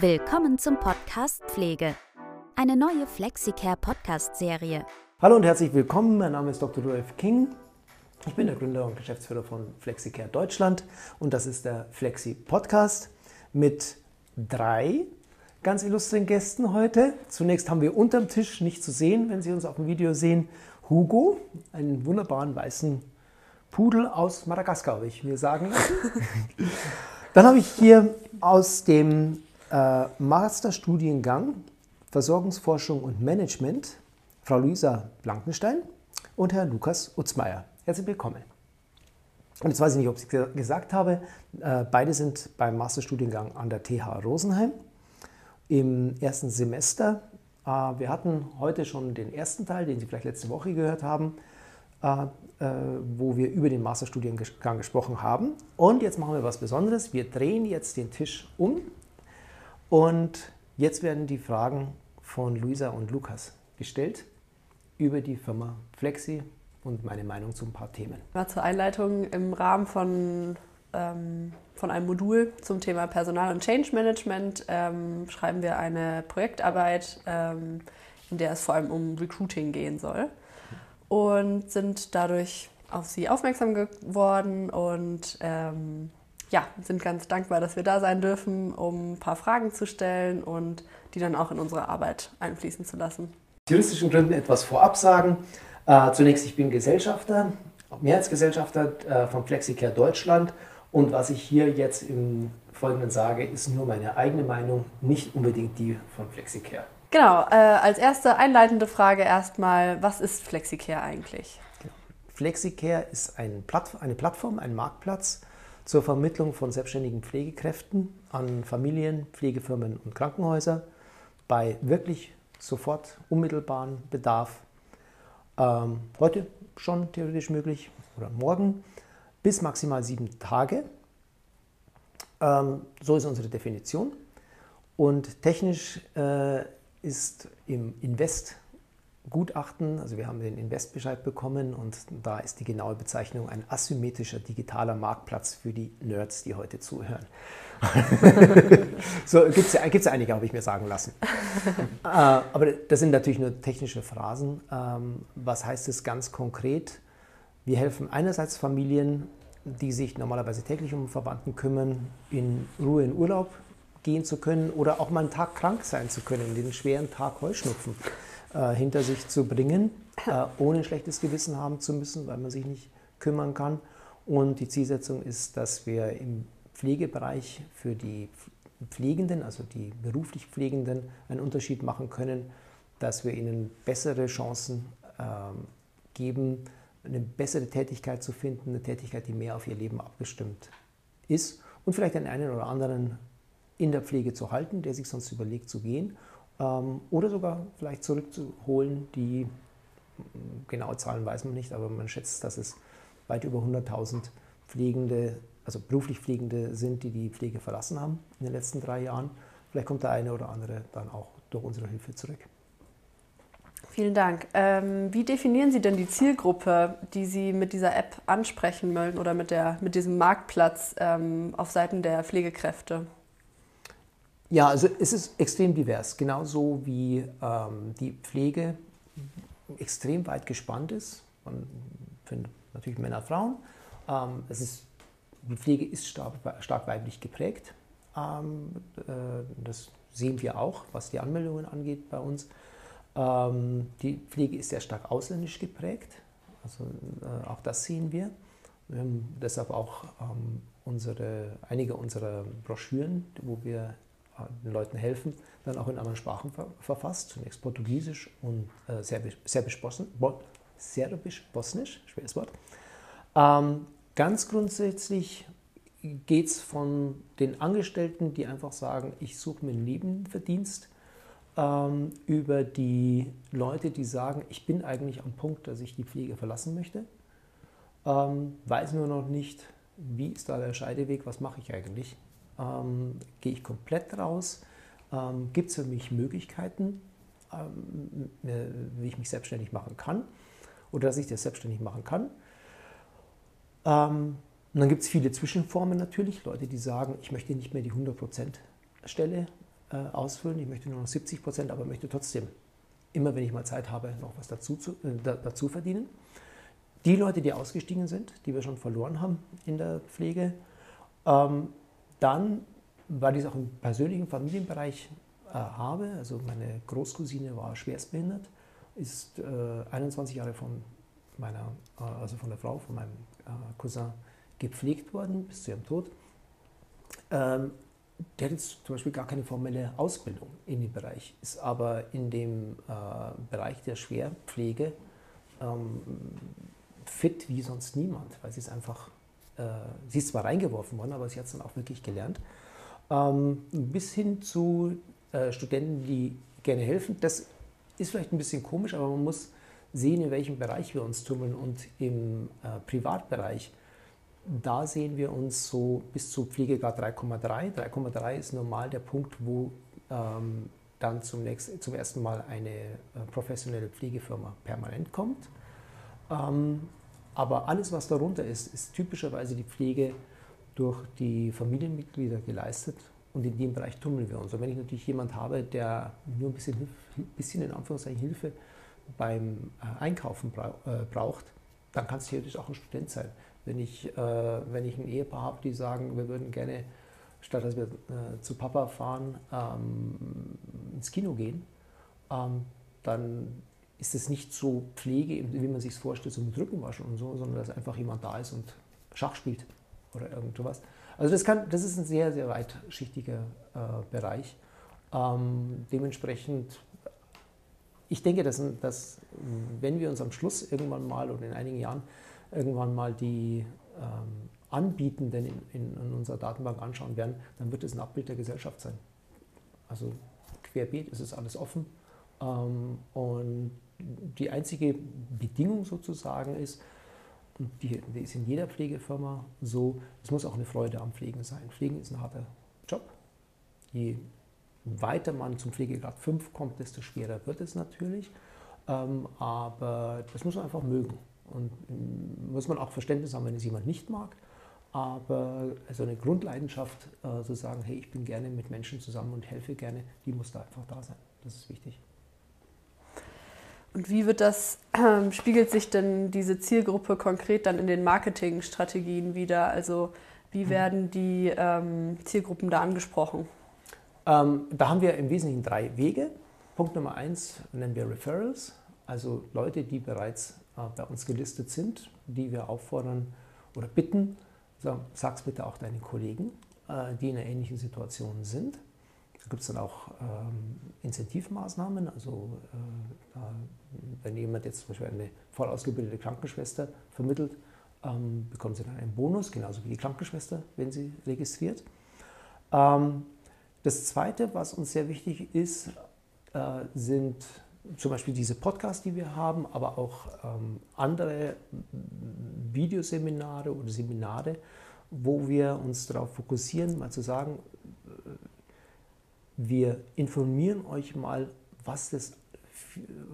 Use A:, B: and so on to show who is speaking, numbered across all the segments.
A: Willkommen zum Podcast Pflege. Eine neue Flexicare Podcast-Serie.
B: Hallo und herzlich willkommen. Mein Name ist Dr. Rudolf King. Ich bin der Gründer und Geschäftsführer von Flexicare Deutschland und das ist der Flexi Podcast mit drei ganz illustren Gästen heute. Zunächst haben wir unterm Tisch nicht zu sehen, wenn Sie uns auf dem Video sehen, Hugo, einen wunderbaren weißen Pudel aus Madagaskar, habe ich mir sagen lassen. Dann habe ich hier aus dem äh, Masterstudiengang Versorgungsforschung und Management Frau Luisa Blankenstein und Herr Lukas Utzmeier. Herzlich willkommen. Und jetzt weiß ich nicht, ob ich es gesagt habe, äh, beide sind beim Masterstudiengang an der TH Rosenheim im ersten Semester. Äh, wir hatten heute schon den ersten Teil, den Sie vielleicht letzte Woche gehört haben, äh, wo wir über den Masterstudiengang gesprochen haben. Und jetzt machen wir was Besonderes. Wir drehen jetzt den Tisch um und jetzt werden die Fragen von Luisa und Lukas gestellt über die Firma Flexi und meine Meinung zu ein paar Themen.
C: Mal zur Einleitung im Rahmen von, ähm, von einem Modul zum Thema Personal- und Change Management ähm, schreiben wir eine Projektarbeit, ähm, in der es vor allem um Recruiting gehen soll und sind dadurch auf sie aufmerksam geworden und ähm, ja, sind ganz dankbar, dass wir da sein dürfen, um ein paar Fragen zu stellen und die dann auch in unsere Arbeit einfließen zu lassen.
B: Aus juristischen Gründen etwas vorab sagen. Äh, zunächst, ich bin Gesellschafter, Mehrheitsgesellschafter äh, von Flexicare Deutschland und was ich hier jetzt im Folgenden sage, ist nur meine eigene Meinung, nicht unbedingt die von Flexicare.
C: Genau, äh, als erste einleitende Frage erstmal, was ist Flexicare eigentlich?
B: Genau. Flexicare ist ein Platt, eine Plattform, ein Marktplatz, zur Vermittlung von selbstständigen Pflegekräften an Familien, Pflegefirmen und Krankenhäuser bei wirklich sofort unmittelbaren Bedarf. Ähm, heute schon theoretisch möglich oder morgen bis maximal sieben Tage. Ähm, so ist unsere Definition. Und technisch äh, ist im Invest Gutachten, also wir haben den Investbescheid bekommen und da ist die genaue Bezeichnung ein asymmetrischer digitaler Marktplatz für die Nerds, die heute zuhören. so gibt es gibt's einige, habe ich mir sagen lassen. äh, aber das sind natürlich nur technische Phrasen. Ähm, was heißt es ganz konkret? Wir helfen einerseits Familien, die sich normalerweise täglich um Verwandten kümmern, in Ruhe in Urlaub gehen zu können oder auch mal einen Tag krank sein zu können, den schweren Tag Heuschnupfen äh, hinter sich zu bringen, äh, ohne schlechtes Gewissen haben zu müssen, weil man sich nicht kümmern kann. Und die Zielsetzung ist, dass wir im Pflegebereich für die Pflegenden, also die beruflich Pflegenden, einen Unterschied machen können, dass wir ihnen bessere Chancen äh, geben, eine bessere Tätigkeit zu finden, eine Tätigkeit, die mehr auf ihr Leben abgestimmt ist und vielleicht den einen oder anderen in der Pflege zu halten, der sich sonst überlegt zu gehen oder sogar vielleicht zurückzuholen. Die genaue Zahlen weiß man nicht, aber man schätzt, dass es weit über 100.000 Pflegende, also beruflich Pflegende sind, die die Pflege verlassen haben in den letzten drei Jahren. Vielleicht kommt der eine oder andere dann auch durch unsere Hilfe zurück.
C: Vielen Dank. Ähm, wie definieren Sie denn die Zielgruppe, die Sie mit dieser App ansprechen wollen oder mit, der, mit diesem Marktplatz ähm, auf Seiten der Pflegekräfte?
B: Ja, also es ist extrem divers, genauso wie ähm, die Pflege extrem weit gespannt ist. Man findet natürlich Männer, Frauen. Ähm, es ist, die Pflege ist stark, stark weiblich geprägt. Ähm, äh, das sehen wir auch, was die Anmeldungen angeht bei uns. Ähm, die Pflege ist sehr stark ausländisch geprägt. Also äh, auch das sehen wir. Wir haben deshalb auch ähm, unsere, einige unserer Broschüren, wo wir den Leuten helfen, dann auch in anderen Sprachen verfasst. Zunächst Portugiesisch und äh, Serbisch, Serbisch, Bosn, Serbisch, Bosnisch, schweres Wort. Ähm, ganz grundsätzlich geht es von den Angestellten, die einfach sagen, ich suche mir einen Nebenverdienst, ähm, über die Leute, die sagen, ich bin eigentlich am Punkt, dass ich die Pflege verlassen möchte, ähm, weiß nur noch nicht, wie ist da der Scheideweg, was mache ich eigentlich ähm, gehe ich komplett raus? Ähm, Gibt es für mich Möglichkeiten, ähm, äh, wie ich mich selbstständig machen kann oder dass ich das selbstständig machen kann? Ähm, und dann gibt es viele Zwischenformen natürlich, Leute, die sagen, ich möchte nicht mehr die 100% Stelle äh, ausfüllen. Ich möchte nur noch 70 Prozent, aber möchte trotzdem immer, wenn ich mal Zeit habe, noch was dazu, zu, äh, dazu verdienen. Die Leute, die ausgestiegen sind, die wir schon verloren haben in der Pflege, ähm, dann, weil ich es auch im persönlichen Familienbereich äh, habe, also meine Großcousine war schwerstbehindert, ist äh, 21 Jahre von meiner, äh, also von der Frau, von meinem äh, Cousin gepflegt worden bis zu ihrem Tod. Ähm, der hat jetzt zum Beispiel gar keine formelle Ausbildung in dem Bereich, ist aber in dem äh, Bereich der Schwerpflege ähm, fit wie sonst niemand, weil sie es einfach, äh, sie ist zwar reingeworfen worden, aber sie hat es dann auch wirklich gelernt. Ähm, bis hin zu äh, Studenten, die gerne helfen. Das ist vielleicht ein bisschen komisch, aber man muss sehen, in welchem Bereich wir uns tummeln. Und im äh, Privatbereich, da sehen wir uns so bis zu Pflegegrad 3,3. 3,3 ist normal der Punkt, wo ähm, dann zum, nächsten, zum ersten Mal eine äh, professionelle Pflegefirma permanent kommt. Ähm, aber alles, was darunter ist, ist typischerweise die Pflege durch die Familienmitglieder geleistet und in dem Bereich tummeln wir uns. Und wenn ich natürlich jemanden habe, der nur ein bisschen, bisschen in Anführungszeichen Hilfe beim äh, Einkaufen äh, braucht, dann kann es theoretisch auch ein Student sein. Wenn ich, äh, wenn ich ein Ehepaar habe, die sagen, wir würden gerne, statt dass wir zu Papa fahren, ähm, ins Kino gehen, ähm, dann ist es nicht so Pflege, wie man sich es vorstellt, so mit Rückenwaschen und so, sondern dass einfach jemand da ist und Schach spielt oder irgend sowas. Also das, kann, das ist ein sehr, sehr weitschichtiger äh, Bereich. Ähm, dementsprechend, ich denke, dass, dass, wenn wir uns am Schluss irgendwann mal oder in einigen Jahren irgendwann mal die ähm, Anbietenden in, in, in, unserer Datenbank anschauen werden, dann wird es ein Abbild der Gesellschaft sein. Also querbeet ist es alles offen. Ähm, und die einzige Bedingung sozusagen ist, und die, die ist in jeder Pflegefirma so, es muss auch eine Freude am Pflegen sein. Pflegen ist ein harter Job. Je weiter man zum Pflegegrad 5 kommt, desto schwerer wird es natürlich. Ähm, aber das muss man einfach mögen. Und ähm, muss man auch Verständnis haben, wenn es jemand nicht mag. Aber also eine Grundleidenschaft, äh, zu sagen, hey, ich bin gerne mit Menschen zusammen und helfe gerne, die muss da einfach da sein. Das ist wichtig.
C: Und wie wird das, äh, spiegelt sich denn diese Zielgruppe konkret dann in den Marketingstrategien wieder? Also wie mhm. werden die ähm, Zielgruppen da angesprochen?
B: Ähm, da haben wir im Wesentlichen drei Wege. Punkt Nummer eins nennen wir Referrals, also Leute, die bereits äh, bei uns gelistet sind, die wir auffordern oder bitten, sag, sag's bitte auch deinen Kollegen, äh, die in einer ähnlichen Situation sind. Da gibt es dann auch ähm, Incentivmaßnahmen. Also äh, da, wenn jemand jetzt zum Beispiel eine voll ausgebildete Krankenschwester vermittelt, ähm, bekommen sie dann einen Bonus, genauso wie die Krankenschwester, wenn sie registriert. Ähm, das Zweite, was uns sehr wichtig ist, äh, sind zum Beispiel diese Podcasts, die wir haben, aber auch ähm, andere Videoseminare oder Seminare, wo wir uns darauf fokussieren, mal zu sagen, wir informieren euch mal, was das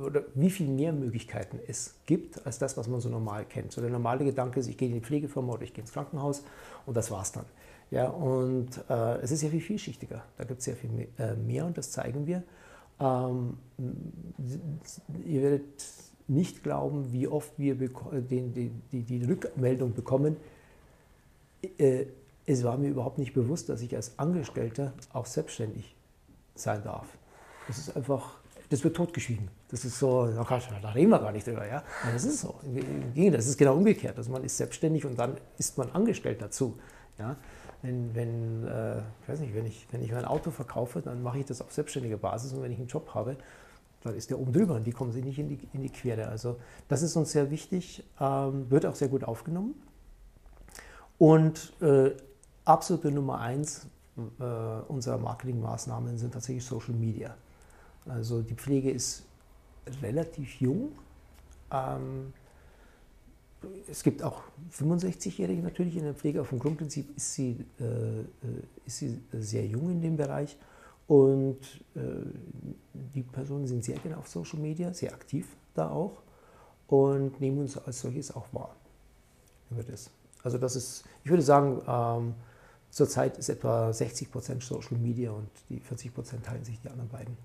B: oder wie viel mehr Möglichkeiten es gibt als das, was man so normal kennt. So der normale Gedanke ist, ich gehe in die Pflegefirma oder ich gehe ins Krankenhaus und das war's dann. Ja, und äh, es ist sehr viel vielschichtiger. Da gibt es sehr viel mehr, äh, mehr, und das zeigen wir. Ähm, ihr werdet nicht glauben, wie oft wir den, die, die, die, Rückmeldung bekommen. Äh, es war mir überhaupt nicht bewusst, dass ich als Angestellter auch selbstständig sein darf. Das ist einfach, das wird totgeschwiegen. Das ist so, da reden wir gar nicht drüber. Ja? Aber das ist so. Das ist genau umgekehrt. Also man ist selbstständig und dann ist man angestellt dazu. Ja? Wenn, wenn, äh, weiß nicht, wenn, ich, wenn ich mein Auto verkaufe, dann mache ich das auf selbstständiger Basis und wenn ich einen Job habe, dann ist der oben drüber und die kommen sich nicht in die, in die Quere. Also das ist uns sehr wichtig, ähm, wird auch sehr gut aufgenommen. Und äh, absolute Nummer eins, äh, unserer Marketingmaßnahmen sind tatsächlich Social Media. Also die Pflege ist relativ jung. Ähm, es gibt auch 65-Jährige natürlich in der Pflege, aber vom Grundprinzip ist sie, äh, ist sie sehr jung in dem Bereich. Und äh, die Personen sind sehr gerne auf Social Media, sehr aktiv da auch und nehmen uns als solches auch wahr über das. Also das ist, ich würde sagen, ähm, Zurzeit ist etwa 60 Prozent Social Media und die 40 Prozent teilen sich die anderen beiden.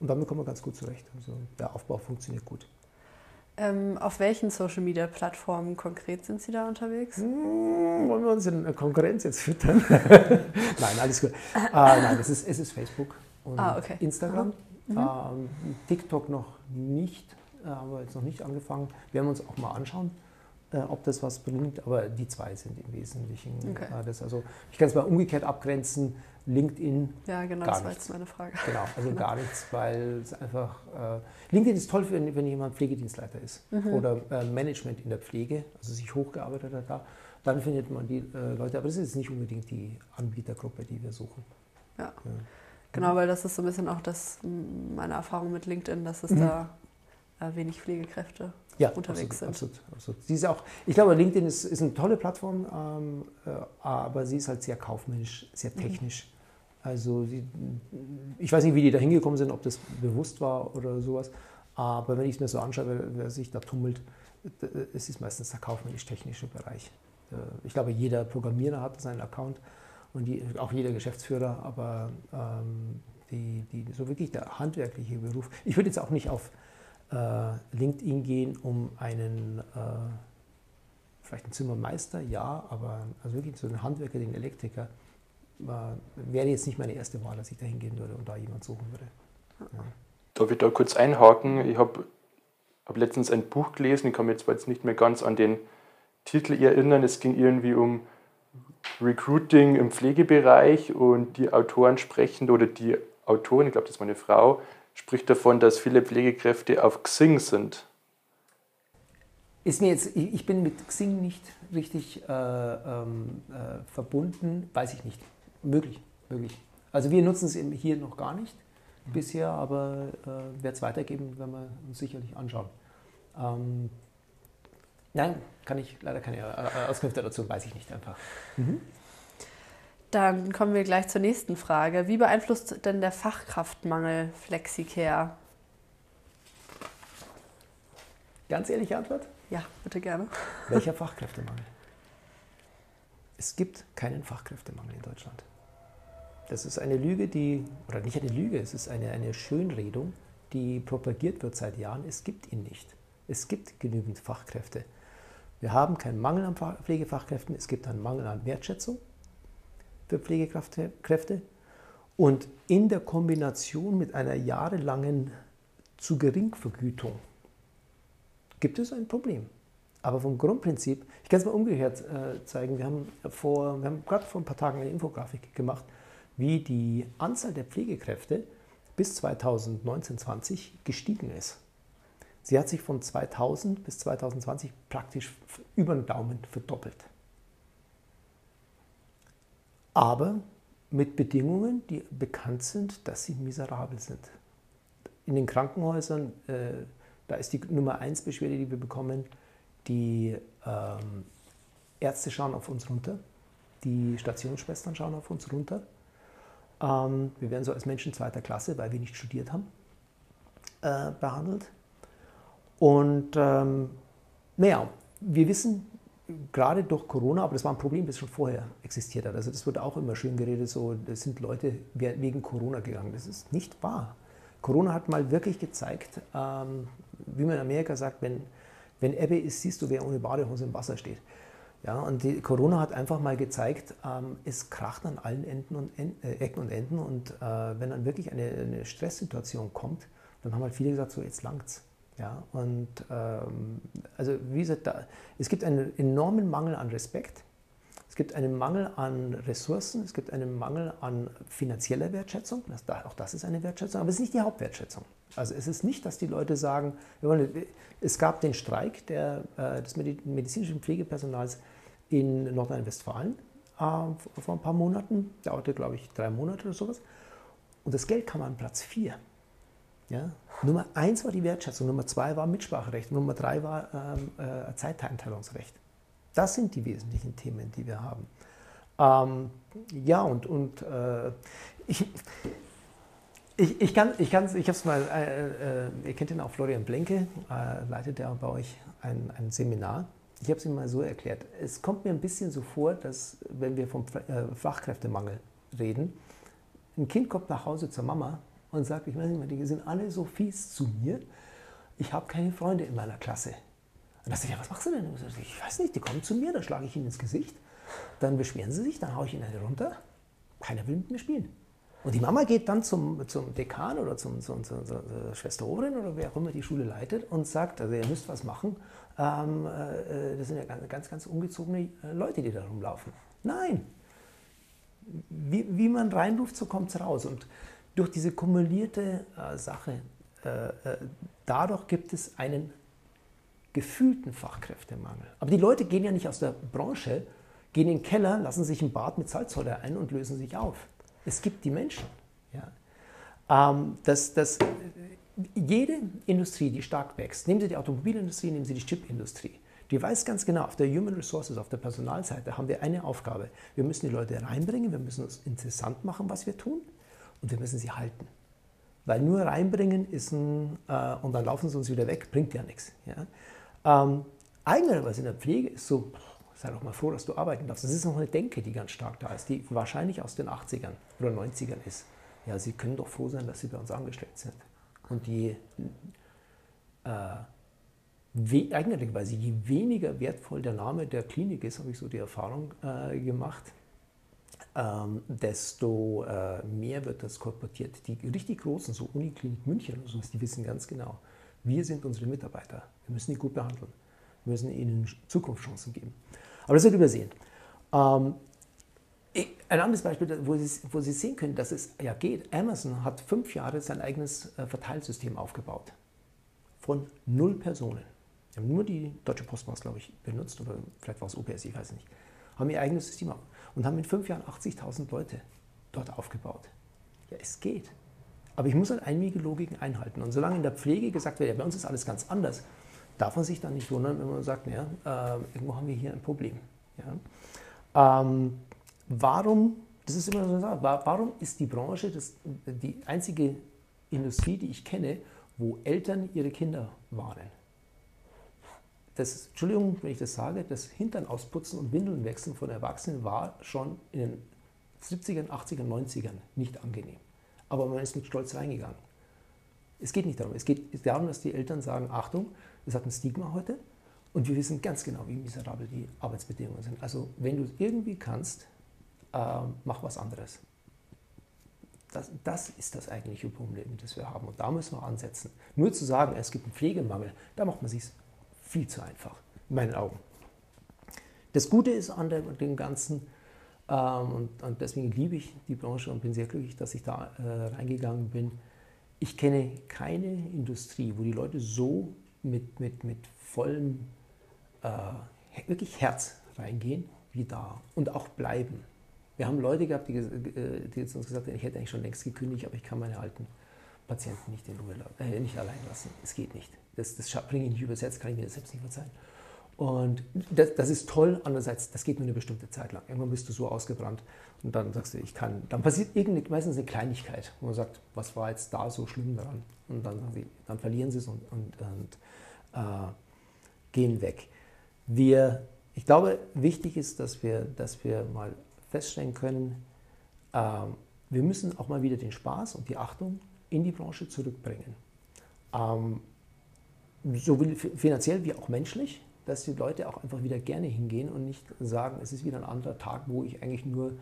B: Und damit kommen wir ganz gut zurecht. Also der Aufbau funktioniert gut.
C: Ähm, auf welchen Social Media Plattformen konkret sind Sie da unterwegs?
B: Hm, wollen wir uns in Konkurrenz jetzt füttern? nein, alles gut. Äh, nein, es ist, es ist Facebook und ah, okay. Instagram. Mhm. Ähm, TikTok noch nicht, äh, haben wir jetzt noch nicht angefangen. Werden wir uns auch mal anschauen, äh, ob das was bringt. Aber die zwei sind im Wesentlichen okay. äh, das. Also ich kann es mal umgekehrt abgrenzen. LinkedIn.
C: Ja, genau,
B: gar
C: das war
B: nichts.
C: jetzt meine Frage.
B: Genau, also genau. gar nichts, weil es einfach. Äh, LinkedIn ist toll, wenn, wenn jemand Pflegedienstleiter ist mhm. oder äh, Management in der Pflege, also sich hochgearbeitet hat da. Dann findet man die äh, Leute, aber das ist nicht unbedingt die Anbietergruppe, die wir suchen.
C: Ja. ja. Genau, weil das ist so ein bisschen auch das, meine Erfahrung mit LinkedIn, dass es mhm. da äh, wenig Pflegekräfte ja, unterwegs absolut, sind. Absolut, absolut.
B: Sie ist auch, ich glaube, LinkedIn ist, ist eine tolle Plattform, ähm, äh, aber sie ist halt sehr kaufmännisch, sehr mhm. technisch. Mhm. Also sie, ich weiß nicht, wie die da hingekommen sind, ob das bewusst war oder sowas. Aber wenn ich es mir so anschaue, wer, wer sich da tummelt, es ist meistens der kaufmännisch-technische Bereich. Äh, ich glaube, jeder Programmierer hat seinen Account und die, auch jeder Geschäftsführer, aber ähm, die, die, so wirklich der handwerkliche Beruf. Ich würde jetzt auch nicht auf äh, LinkedIn gehen, um einen, äh, vielleicht einen Zimmermeister, ja, aber also wirklich so einen Handwerker, den Elektriker, war, wäre jetzt nicht meine erste Wahl, dass ich da hingehen würde und da jemand suchen würde. Ja.
D: Darf ich da kurz einhaken? Ich habe hab letztens ein Buch gelesen, ich kann mich jetzt nicht mehr ganz an den Titel erinnern. Es ging irgendwie um Recruiting im Pflegebereich und die Autoren sprechen, oder die Autorin, ich glaube, das war eine Frau, spricht davon, dass viele Pflegekräfte auf Xing sind.
B: Ist mir jetzt, ich bin mit Xing nicht richtig äh, ähm, äh, verbunden, weiß ich nicht. Möglich, möglich. Also wir nutzen es hier noch gar nicht mhm. bisher, aber äh, wird es weitergeben, wenn wir uns sicherlich anschauen. Ähm, nein, kann ich leider keine äh, Auskünfte dazu, weiß ich nicht einfach. Mhm.
C: Dann kommen wir gleich zur nächsten Frage. Wie beeinflusst denn der Fachkraftmangel Flexicare?
B: Ganz ehrliche Antwort?
C: Ja, bitte gerne.
B: Welcher Fachkräftemangel? Es gibt keinen Fachkräftemangel in Deutschland. Das ist eine Lüge, die, oder nicht eine Lüge, es ist eine, eine Schönredung, die propagiert wird seit Jahren. Es gibt ihn nicht. Es gibt genügend Fachkräfte. Wir haben keinen Mangel an Pflegefachkräften, es gibt einen Mangel an Wertschätzung für Pflegekräfte. Und in der Kombination mit einer jahrelangen zu gering Vergütung gibt es ein Problem. Aber vom Grundprinzip, ich kann es mal umgekehrt äh, zeigen, wir haben, vor, wir haben gerade vor ein paar Tagen eine Infografik gemacht, wie die Anzahl der Pflegekräfte bis 2019-20 gestiegen ist. Sie hat sich von 2000 bis 2020 praktisch über den Daumen verdoppelt. Aber mit Bedingungen, die bekannt sind, dass sie miserabel sind. In den Krankenhäusern, äh, da ist die Nummer 1 Beschwerde, die wir bekommen, die ähm, Ärzte schauen auf uns runter, die Stationsschwestern schauen auf uns runter ähm, wir werden so als Menschen zweiter Klasse, weil wir nicht studiert haben, äh, behandelt. Und ähm, naja, wir wissen gerade durch Corona, aber das war ein Problem, das schon vorher existiert hat. Also das wird auch immer schön geredet, so, das sind Leute wegen Corona gegangen. Das ist nicht wahr. Corona hat mal wirklich gezeigt, ähm, wie man in Amerika sagt, wenn, wenn Ebbe ist, siehst du, wer ohne Badehose im Wasser steht. Ja, und die Corona hat einfach mal gezeigt, ähm, es kracht an allen Enden und Enden, äh, Ecken und Enden. Und äh, wenn dann wirklich eine, eine, Stresssituation kommt, dann haben halt viele gesagt, so jetzt langt's. Ja, und ähm, also wie gesagt, da, es gibt einen enormen Mangel an Respekt. Es gibt einen Mangel an Ressourcen, es gibt einen Mangel an finanzieller Wertschätzung. Das, auch das ist eine Wertschätzung, aber es ist nicht die Hauptwertschätzung. Also es ist nicht, dass die Leute sagen, es gab den Streik der, äh, des medizinischen Pflegepersonals in Nordrhein-Westfalen äh, vor ein paar Monaten, dauerte glaube ich drei Monate oder sowas. Und das Geld kam an Platz vier. Ja? Nummer eins war die Wertschätzung, Nummer zwei war Mitspracherecht, Nummer drei war ähm, äh, Zeiteinteilungsrecht. Das sind die wesentlichen Themen, die wir haben. Ähm, ja, und, und äh, ich, ich, ich kann, ich, ich habe es mal, äh, äh, ihr kennt ihn auch, Florian Blenke, äh, leitet ja bei euch ein, ein Seminar Ich habe es Ihnen mal so erklärt. Es kommt mir ein bisschen so vor, dass wenn wir vom äh, Fachkräftemangel reden, ein Kind kommt nach Hause zur Mama und sagt, ich weiß nicht mehr, die sind alle so fies zu mir, ich habe keine Freunde in meiner Klasse. Und da sage ich, ja, was machst du denn? Ich weiß nicht, die kommen zu mir, dann schlage ich ihnen ins Gesicht, dann beschweren sie sich, dann haue ich ihnen eine runter, keiner will mit mir spielen. Und die Mama geht dann zum, zum Dekan oder zum, zum, zum, zur Schwester Oberin oder wer auch immer die Schule leitet und sagt, also ihr müsst was machen. Ähm, äh, das sind ja ganz, ganz, ganz ungezogene äh, Leute, die da rumlaufen. Nein. Wie, wie man reinruft, so kommt es raus. Und durch diese kumulierte äh, Sache, äh, äh, dadurch gibt es einen gefühlten Fachkräftemangel. Aber die Leute gehen ja nicht aus der Branche, gehen in den Keller, lassen sich ein Bad mit Salzsäure ein und lösen sich auf. Es gibt die Menschen. Ja. Ähm, das, das, jede Industrie, die stark wächst, nehmen Sie die Automobilindustrie, nehmen Sie die Chipindustrie, die weiß ganz genau, auf der Human Resources, auf der Personalseite haben wir eine Aufgabe. Wir müssen die Leute reinbringen, wir müssen es interessant machen, was wir tun und wir müssen sie halten. Weil nur reinbringen ist ein, äh, und dann laufen sie uns wieder weg, bringt ja nichts. Ja? Ähm, eigenerweise in der Pflege ist so, sei doch mal froh, dass du arbeiten darfst. Das ist noch eine Denke, die ganz stark da ist, die wahrscheinlich aus den 80ern oder 90ern ist. Ja, sie können doch froh sein, dass sie bei uns angestellt sind. Und je, äh, eigenerweise, je weniger wertvoll der Name der Klinik ist, habe ich so die Erfahrung äh, gemacht, ähm, desto äh, mehr wird das kolportiert. Die richtig großen, so Uniklinik München oder sowas, die wissen ganz genau, wir sind unsere Mitarbeiter. Wir müssen die gut behandeln. Wir müssen ihnen Zukunftschancen geben. Aber das wird übersehen. Ähm, ein anderes Beispiel, wo Sie, wo Sie sehen können, dass es ja geht. Amazon hat fünf Jahre sein eigenes äh, Verteilsystem aufgebaut. Von null Personen. Sie haben nur die Deutsche Postmaß, glaube ich, benutzt oder vielleicht war es UPS, ich weiß nicht. Haben ihr eigenes System und haben in fünf Jahren 80.000 Leute dort aufgebaut. Ja, es geht. Aber ich muss halt einige Logiken einhalten. Und solange in der Pflege gesagt wird, ja, bei uns ist alles ganz anders, darf man sich dann nicht wundern, wenn man sagt, naja, äh, irgendwo haben wir hier ein Problem. Ja? Ähm, warum, das ist immer so eine Sache, warum ist die Branche das, die einzige Industrie, die ich kenne, wo Eltern ihre Kinder warnen? Das, Entschuldigung, wenn ich das sage, das Hintern ausputzen und Windeln wechseln von Erwachsenen war schon in den 70ern, 80ern, 90ern nicht angenehm. Aber man ist mit Stolz reingegangen. Es geht nicht darum. Es geht darum, dass die Eltern sagen, Achtung, es hat ein Stigma heute und wir wissen ganz genau, wie miserabel die Arbeitsbedingungen sind. Also wenn du es irgendwie kannst, äh, mach was anderes. Das, das, ist das eigentliche Problem, das wir haben. Und da müssen wir ansetzen. Nur zu sagen, es gibt einen Pflegemangel, da macht man sich viel zu einfach, in meinen Augen. Das Gute ist an dem Ganzen, ähm, und, deswegen liebe ich die Branche und bin sehr glücklich, dass ich da äh, reingegangen bin. Ich kenne keine Industrie, wo die Leute so mit, mit, mit vollem, äh, wirklich Herz reingehen, wie da und auch bleiben. Wir haben Leute gehabt, die, äh, die uns gesagt haben, ich hätte eigentlich schon längst gekündigt, aber ich kann meine alten Patienten nicht in Ruhe äh, nicht allein lassen. Es geht nicht das, das bringe ich nicht übersetzt, kann ich mir das selbst nicht verzeihen. Und das, das, ist toll, andererseits, das geht nur eine bestimmte Zeit lang. Irgendwann bist du so ausgebrannt und dann sagst du, ich kann. Dann passiert irgendeine, meistens eine Kleinigkeit, wo man sagt, was war jetzt da so schlimm daran? Und dann, dann verlieren sie es und, und, und äh, gehen weg. Wir, ich glaube, wichtig ist, dass wir, dass wir mal feststellen können, äh, wir müssen auch mal wieder den Spaß und die Achtung in die Branche zurückbringen. Ähm, sowohl finanziell wie auch menschlich, dass die Leute auch einfach wieder gerne hingehen und nicht sagen, es ist wieder ein anderer Tag, wo ich eigentlich nur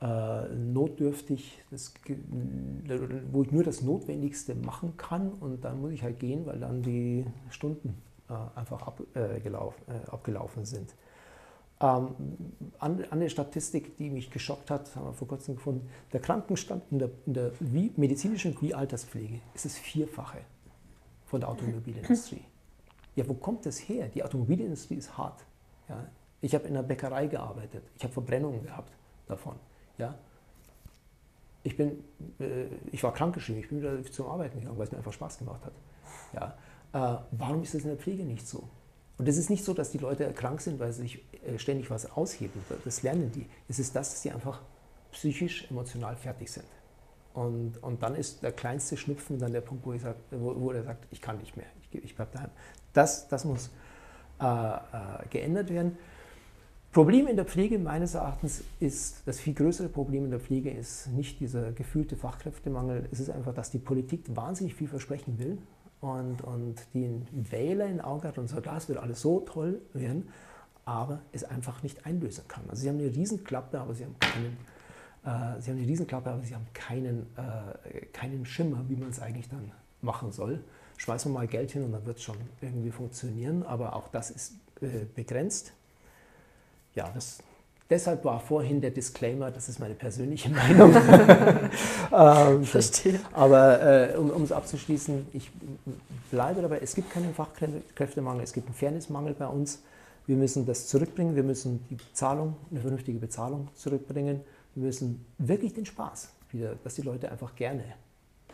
B: äh, notdürftig, das, wo ich nur das Notwendigste machen kann und dann muss ich halt gehen, weil dann die Stunden äh, einfach ab, äh, gelaufen, äh, abgelaufen sind. Ähm, eine Statistik, die mich geschockt hat, haben wir vor kurzem gefunden, der Krankenstand in der, in der wie, medizinischen wie Alterspflege ist das Vierfache von der Automobilindustrie. Ja, wo kommt das her? Die Automobilindustrie ist hart. Ja. Ich habe in der Bäckerei gearbeitet. Ich habe Verbrennungen gehabt davon. Ja. Ich, bin, äh, ich war krankgeschrieben, ich bin wieder zum Arbeiten gegangen, weil es mir einfach Spaß gemacht hat. Ja. Äh, warum ist das in der Pflege nicht so? Und es ist nicht so, dass die Leute krank sind, weil sie sich äh, ständig was ausheben. Das lernen die. Es ist das, dass sie einfach psychisch, emotional fertig sind. Und, und dann ist der kleinste Schnupfen dann der Punkt, wo, ich sag, wo, wo er sagt, ich kann nicht mehr, ich, ich bleibe daheim. Das, das muss äh, äh, geändert werden. Problem in der Pflege meines Erachtens ist, das viel größere Problem in der Pflege ist nicht dieser gefühlte Fachkräftemangel, es ist einfach, dass die Politik wahnsinnig viel versprechen will und, und den Wähler in hat und sagt, das wird alles so toll werden, aber es einfach nicht einlösen kann. Also sie haben eine Riesenklappe, aber sie haben keinen, äh, sie haben eine Riesenklappe, aber sie haben keinen, äh, keinen Schimmer, wie man es eigentlich dann machen soll. Schmeißen wir mal Geld hin und dann wird es schon irgendwie funktionieren, aber auch das ist äh, begrenzt ja, das, deshalb war vorhin der Disclaimer, das ist meine persönliche Meinung.
C: ähm, Verstehe.
B: Aber äh, um es abzuschließen, ich bleibe dabei, es gibt keinen Fachkräftemangel, es gibt einen Fairnessmangel bei uns. Wir müssen das zurückbringen, wir müssen die Bezahlung, eine vernünftige Bezahlung zurückbringen. Wir müssen wirklich den Spaß wieder, dass die Leute einfach gerne.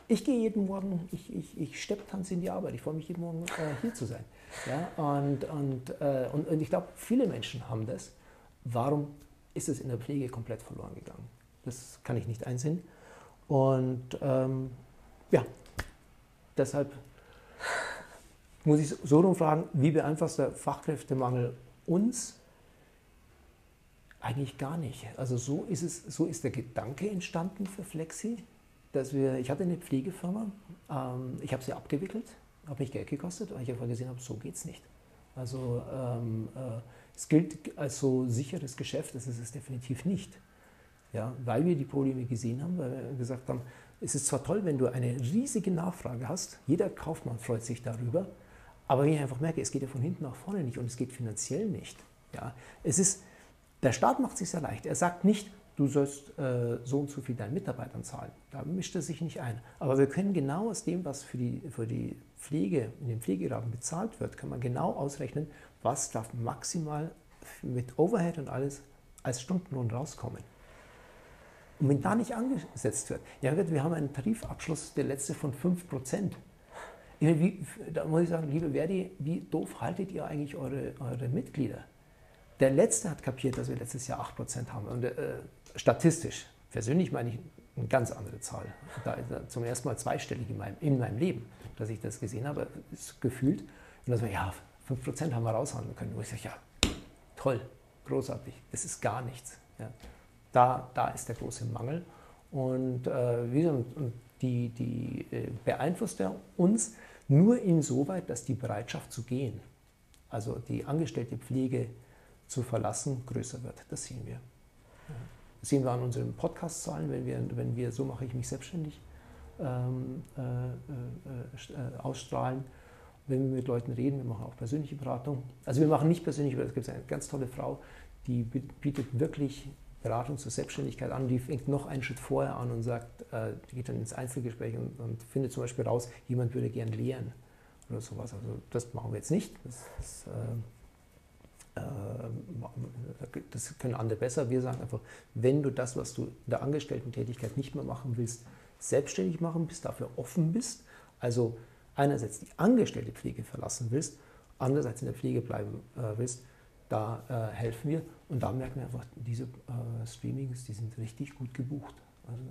B: Ich gehe jeden Morgen, ich, ich, ich Stepptanz in die Arbeit, ich freue mich jeden Morgen äh, hier zu sein. Ja, und, und, äh, und, und ich glaube, viele Menschen haben das. Warum ist es in der Pflege komplett verloren gegangen? Das kann ich nicht einsehen. Und ähm, ja, deshalb muss ich so rumfragen, wie beeinflusst der Fachkräftemangel uns? Eigentlich gar nicht. Also so ist es, so ist der Gedanke entstanden für Flexi, dass wir, ich hatte eine Pflegefirma, ähm, ich habe sie abgewickelt, habe mich Geld gekostet, weil ich einfach gesehen habe, so geht es nicht. Also ähm, äh, es gilt als so sicheres Geschäft, das ist es definitiv nicht. Ja, weil wir die Probleme gesehen haben, weil wir gesagt haben, es ist zwar toll, wenn du eine riesige Nachfrage hast, jeder Kaufmann freut sich darüber, aber wenn ich einfach merke, es geht ja von hinten nach vorne nicht und es geht finanziell nicht. Ja, es ist, der Staat macht es sich sehr leicht. Er sagt nicht, du sollst äh, so und so viel deinen Mitarbeitern zahlen. Da mischt er sich nicht ein. Aber wir können genau aus dem, was für die, für die Pflege, in den Pflegerahmen bezahlt wird, kann man genau ausrechnen, was darf maximal mit Overhead und alles als Stundenlohn rauskommen. Und wenn da nicht angesetzt wird, ja, wir haben einen Tarifabschluss, der letzte von 5%. Wie, da muss ich sagen, liebe Verdi, wie doof haltet ihr eigentlich eure, eure Mitglieder? Der letzte hat kapiert, dass wir letztes Jahr 8% haben. Und äh, statistisch, persönlich meine ich eine ganz andere Zahl. Da zum ersten Mal zweistellig in meinem, in meinem Leben, dass ich das gesehen habe, gefühlt. Und das war, ja, 5% haben wir raushandeln können. Wo ich sage, ja, toll, großartig, das ist gar nichts. Ja. Da, da ist der große Mangel. Und, äh, wie, und die, die äh, beeinflusst er uns nur insoweit, dass die Bereitschaft zu gehen, also die angestellte Pflege zu verlassen, größer wird. Das sehen wir. Das sehen wir an unseren Podcast-Zahlen, wenn wir, wenn wir So mache ich mich selbstständig ähm, äh, äh, äh ausstrahlen wenn wir mit Leuten reden, wir machen auch persönliche Beratung. Also wir machen nicht persönliche Beratung, es gibt eine ganz tolle Frau, die bietet wirklich Beratung zur Selbstständigkeit an. Die fängt noch einen Schritt vorher an und sagt, äh, die geht dann ins Einzelgespräch und, und, findet zum Beispiel raus, jemand würde gern lehren oder sowas. Also das machen wir jetzt nicht. Das, das, äh, äh, das können andere besser. Wir sagen einfach, wenn du das, was du in der Angestellten-Tätigkeit nicht mehr machen willst, selbstständig machen bist, dafür offen bist, also einerseits die angestellte Pflege verlassen willst, andererseits in der Pflege bleiben äh, willst, da äh, helfen wir. Und da merken wir einfach, diese äh, Streamings, die sind richtig gut gebucht. Also,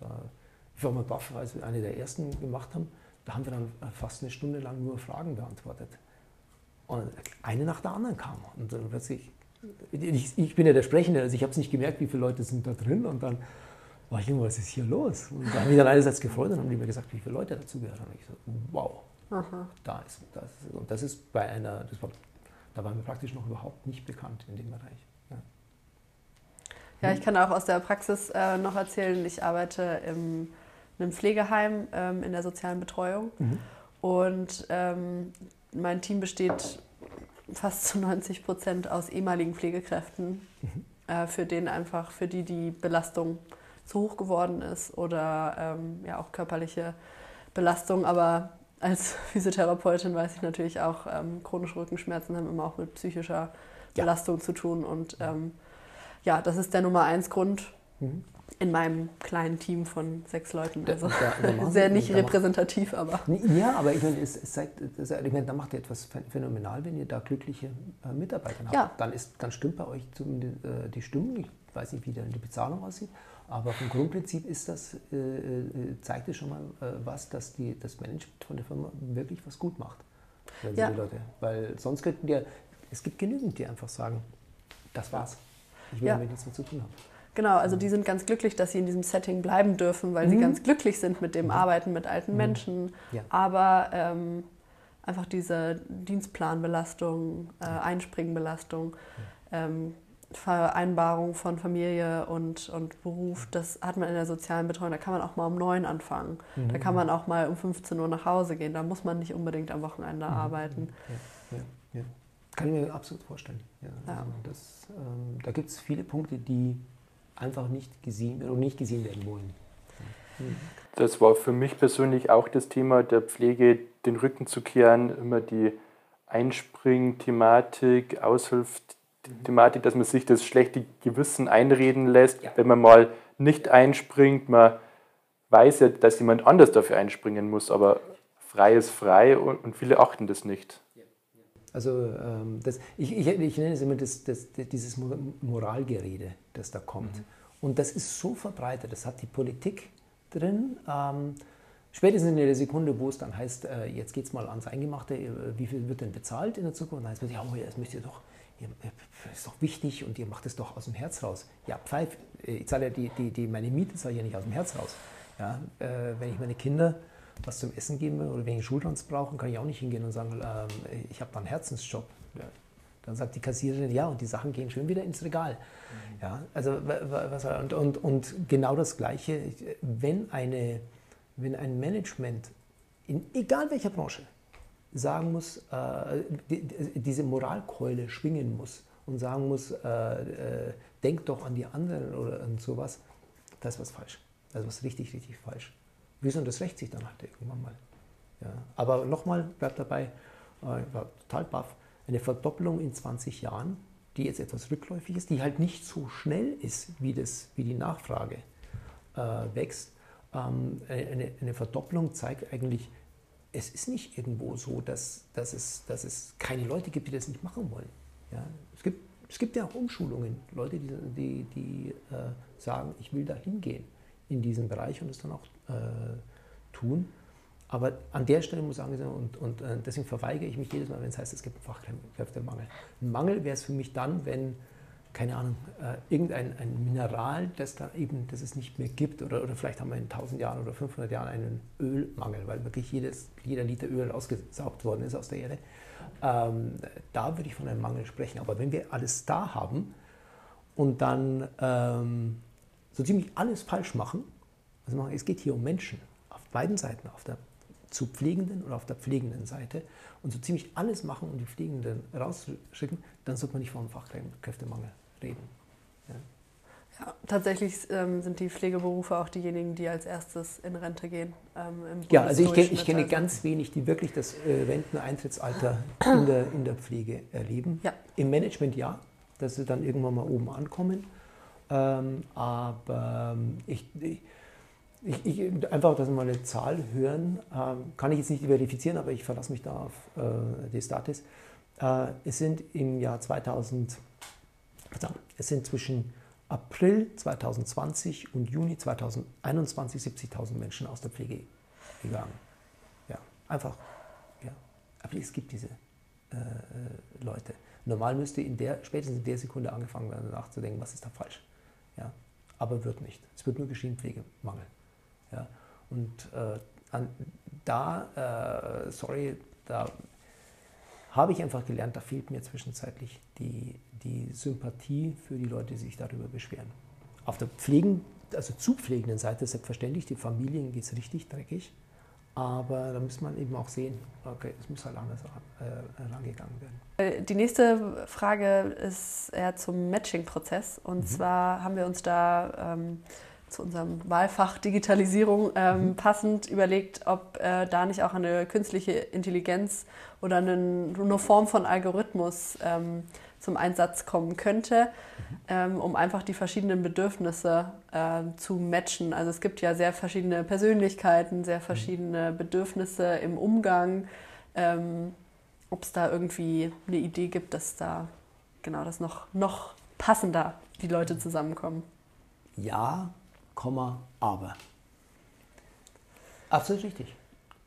B: da, ich war mal baff, als wir eine der ersten gemacht haben, da haben wir dann fast eine Stunde lang nur Fragen beantwortet. Und eine nach der anderen kam. Und dann plötzlich, ich, ich bin ja der Sprechende, also ich habe es nicht gemerkt, wie viele Leute sind da drin. Und dann war ich, was ist hier los? Und da haben die dann einerseits gefreut und haben die mir gesagt, wie viele Leute dazugehört haben. Ich so, wow, Aha. da ist, das ist, und das ist bei einer, das war, da waren wir praktisch noch überhaupt nicht bekannt in dem Bereich. Ja,
C: ja ich kann auch aus der Praxis äh, noch erzählen, ich arbeite im, in einem Pflegeheim ähm, in der sozialen Betreuung mhm. und ähm, mein Team besteht fast zu 90 Prozent aus ehemaligen Pflegekräften, mhm. äh, für den einfach, für die die Belastung zu hoch geworden ist oder ähm, ja auch körperliche Belastung. Aber als Physiotherapeutin weiß ich natürlich auch, ähm, chronische Rückenschmerzen haben immer auch mit psychischer ja. Belastung zu tun. Und ähm, ja, das ist der Nummer eins Grund mhm. in meinem kleinen Team von sechs Leuten. Also da, da sehr nicht repräsentativ, aber.
B: Ja, aber ich meine, es, zeigt, ich meine, da macht ihr etwas phänomenal, wenn ihr da glückliche äh, Mitarbeiter habt. Ja. Dann, ist, dann stimmt bei euch zum, äh, die Stimmung. Ich weiß nicht, wie dann die Bezahlung aussieht. Aber vom Grundprinzip ist das, äh, äh, zeigt es schon mal äh, was, dass die, das Management von der Firma wirklich was gut macht. sie
C: Ja.
B: Leute. Weil sonst könnten die, es gibt genügend, die einfach sagen, das war's. Ich will
C: Ja.
B: damit nichts mehr zu tun haben.
C: Genau, also die sind ganz glücklich, dass sie in diesem Setting bleiben dürfen, weil sie
B: Mhm.
C: ganz glücklich sind mit dem Arbeiten mit alten Menschen.
B: Ja.
C: Aber ähm, einfach diese Dienstplanbelastung, äh, Einspringenbelastung, ähm, Vereinbarung von Familie und, und Beruf, das hat man in der sozialen Betreuung. Da kann man auch mal um neun anfangen.
B: Mhm.
C: Da kann man auch mal um 15 Uhr nach Hause gehen. Da muss man nicht unbedingt am Wochenende
B: Mhm.
C: arbeiten.
B: Ja, ja. Kann ich mir absolut vorstellen. Ja,
C: Ja.
B: Also das, ähm, da gibt es viele Punkte, die einfach nicht gesehen oder nicht gesehen werden wollen. Mhm.
D: Das war für mich persönlich auch das Thema der Pflege, den Rücken zu kehren, immer die Einspring-Thematik, Aushilf-Thematik, dass man sich das schlechte Gewissen einreden lässt,
B: Ja.
D: wenn man mal nicht einspringt. Man weiß ja, dass jemand anders dafür einspringen muss, aber frei ist frei und, und viele achten das nicht.
B: Also ähm, das, ich, ich, ich nenne es immer das, das, dieses Mo- Moralgerede, das da kommt. Und das ist so verbreitet, das hat die Politik drin. Ähm, spätestens in der Sekunde, wo es dann heißt, äh, jetzt geht es mal ans Eingemachte, äh, wie viel wird denn bezahlt in der Zukunft? Dann heißt es, ja, oh, ja, das müsst ihr doch, ihr, äh, das ist doch wichtig und ihr macht es doch aus dem Herz raus. Ja, pfeif, äh, ich zahle ja die, die, die, meine Miete zahle ich ja nicht aus dem Herz raus. Ja, äh, wenn ich meine Kinder was zum Essen geben will oder wenn ich Schulranz brauchen, kann ich auch nicht hingehen und sagen, ähm, ich habe da einen Herzensjob. Ja. Dann sagt die Kassiererin, ja, und die Sachen gehen schön wieder ins Regal. Ja, also, wa- wa- was, und, und, und genau das Gleiche, wenn, eine, wenn ein Management, in egal welcher Branche, sagen muss, äh, die, die- diese Moralkeule schwingen muss und sagen muss, äh, äh, denk doch an die anderen oder an sowas, das ist was falsch. Das ist was richtig, richtig falsch. Wieso? Und das rächt sich dann halt irgendwann mal. Ja. Aber nochmal, bleibt dabei, ich war total baff, eine Verdoppelung in 20 Jahren, die jetzt etwas rückläufig ist, die halt nicht so schnell ist, wie, das, wie die Nachfrage wächst. Ähm, eine, eine Verdopplung zeigt eigentlich, es ist nicht irgendwo so, dass, dass, es, dass es keine Leute gibt, die das nicht machen wollen. Ja? Es, gibt, es gibt ja auch Umschulungen, Leute, die, die, die äh, sagen, ich will da hingehen in diesen Bereich und es dann auch äh, tun. Aber an der Stelle muss ich sagen, und, und äh, deswegen verweigere ich mich jedes Mal, wenn es heißt, es gibt einen Fachkräftemangel. Ein Mangel wäre es für mich dann, wenn, keine Ahnung, äh, irgendein ein Mineral, das da eben, das es nicht mehr gibt, oder, oder vielleicht haben wir in 1000 Jahren oder 500 Jahren einen Ölmangel, weil wirklich jedes, jeder Liter Öl ausgesaugt worden ist aus der Erde. Ähm, da würde ich von einem Mangel sprechen. Aber wenn wir alles da haben und dann ähm, so ziemlich alles falsch machen, also es geht hier um Menschen auf beiden Seiten, auf der zu Pflegenden oder auf der pflegenden Seite und so ziemlich alles machen, um die Pflegenden rauszuschicken, dann sollte man nicht von Fachkräftemangel reden. Ja.
C: Ja, tatsächlich ähm, sind die Pflegeberufe auch diejenigen, die als erstes in Rente gehen. Ähm,
B: Ja, also ich kenne, ich kenne
C: Also-
B: ganz wenig, die wirklich das äh, Renteneintrittsalter in der, in der Pflege erleben.
C: Ja.
B: Im Management ja, dass sie dann irgendwann mal oben ankommen. Ähm, aber ähm, ich, ich, ich, ich, einfach, dass wir mal eine Zahl hören, ähm, kann ich jetzt nicht verifizieren, aber ich verlasse mich da auf äh, die Statis. Äh, es sind im Jahr 2000, verdammt, es sind zwischen April 2020 und Juni 2021 70.000 Menschen aus der Pflege gegangen. Ja, einfach. Ja. Aber es gibt diese äh, Leute. Normal müsste in der, spätestens in der Sekunde angefangen werden, nachzudenken, was ist da falsch. Ja. Aber wird nicht. Es wird nur geschehen, Pflegemangel. Ja. Und äh, an, da, äh, sorry, da habe ich einfach gelernt, da fehlt mir zwischenzeitlich die, die Sympathie für die Leute, die sich darüber beschweren. Auf der Pflegen, also zu pflegenden Seite selbstverständlich, die Familien geht es richtig dreckig, aber da muss man eben auch sehen, okay, es muss halt anders äh, rangegangen werden.
C: Äh, Die nächste Frage ist eher zum Matching-Prozess. Und
B: Mhm.
C: zwar haben wir uns da ähm, zu unserem Wahlfach Digitalisierung ähm,
B: Mhm.
C: passend überlegt, ob äh, da nicht auch eine künstliche Intelligenz oder eine, eine Form von Algorithmus ähm, zum Einsatz kommen könnte,
B: Mhm.
C: ähm, um einfach die verschiedenen Bedürfnisse ähm, zu matchen. Also es gibt ja sehr verschiedene Persönlichkeiten, sehr verschiedene Bedürfnisse im Umgang. Ähm, ob es da irgendwie eine Idee gibt, dass da genau das noch, noch passender die Leute zusammenkommen.
B: Ja, Komma, aber. Absolut richtig.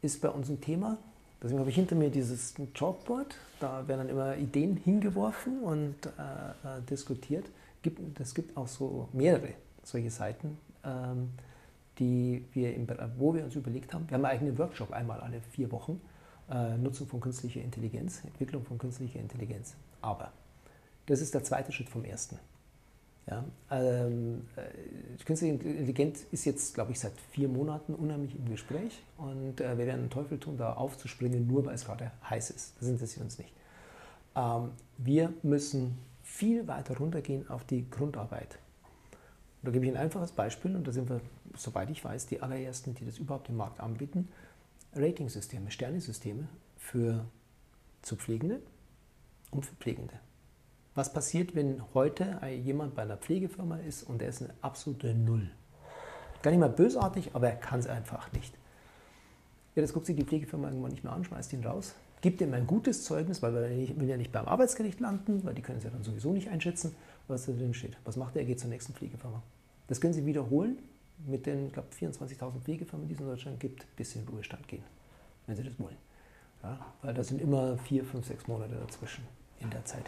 B: Ist bei uns ein Thema. Deswegen habe ich hinter mir dieses Chalkboard, da werden dann immer Ideen hingeworfen und äh, äh diskutiert. Es gibt auch so mehrere solche Seiten, ähm, die wir im, wo wir uns überlegt haben, wir haben einen eigenen Workshop einmal alle vier Wochen, äh, Nutzung von künstlicher Intelligenz, Entwicklung von künstlicher Intelligenz. Aber das ist der zweite Schritt vom ersten. Ja, ähm, äh, künstliche Intelligenz ist jetzt, glaube ich, seit vier Monaten unheimlich im Gespräch und äh, wir werden den Teufel tun, da aufzuspringen, nur weil es gerade heiß ist. Das interessiert uns nicht. Ähm, wir müssen viel weiter runtergehen auf die Grundarbeit. Und da gebe ich ein einfaches Beispiel und da sind wir, soweit ich weiß, die allerersten, die das überhaupt im Markt anbieten. Ratingsysteme, Sternesysteme für zu Pflegende und für Pflegende. Was passiert, wenn heute jemand bei einer Pflegefirma ist und er ist eine absolute Null? Gar nicht mal bösartig, aber er kann es einfach nicht. Ja, das guckt sich die Pflegefirma irgendwann nicht mehr an, schmeißt ihn raus, gibt ihm ein gutes Zeugnis, weil er will ja nicht beim Arbeitsgericht landen, weil die können es ja dann sowieso nicht einschätzen, was da drin steht. Was macht er? Er geht zur nächsten Pflegefirma. Das können Sie wiederholen mit den, ich glaube, 24.000 Pflegefirmen, die es in Deutschland gibt, bis Sie in den Ruhestand gehen, wenn Sie das wollen. Ja, weil da sind immer vier, fünf, sechs Monate dazwischen in der Zeit.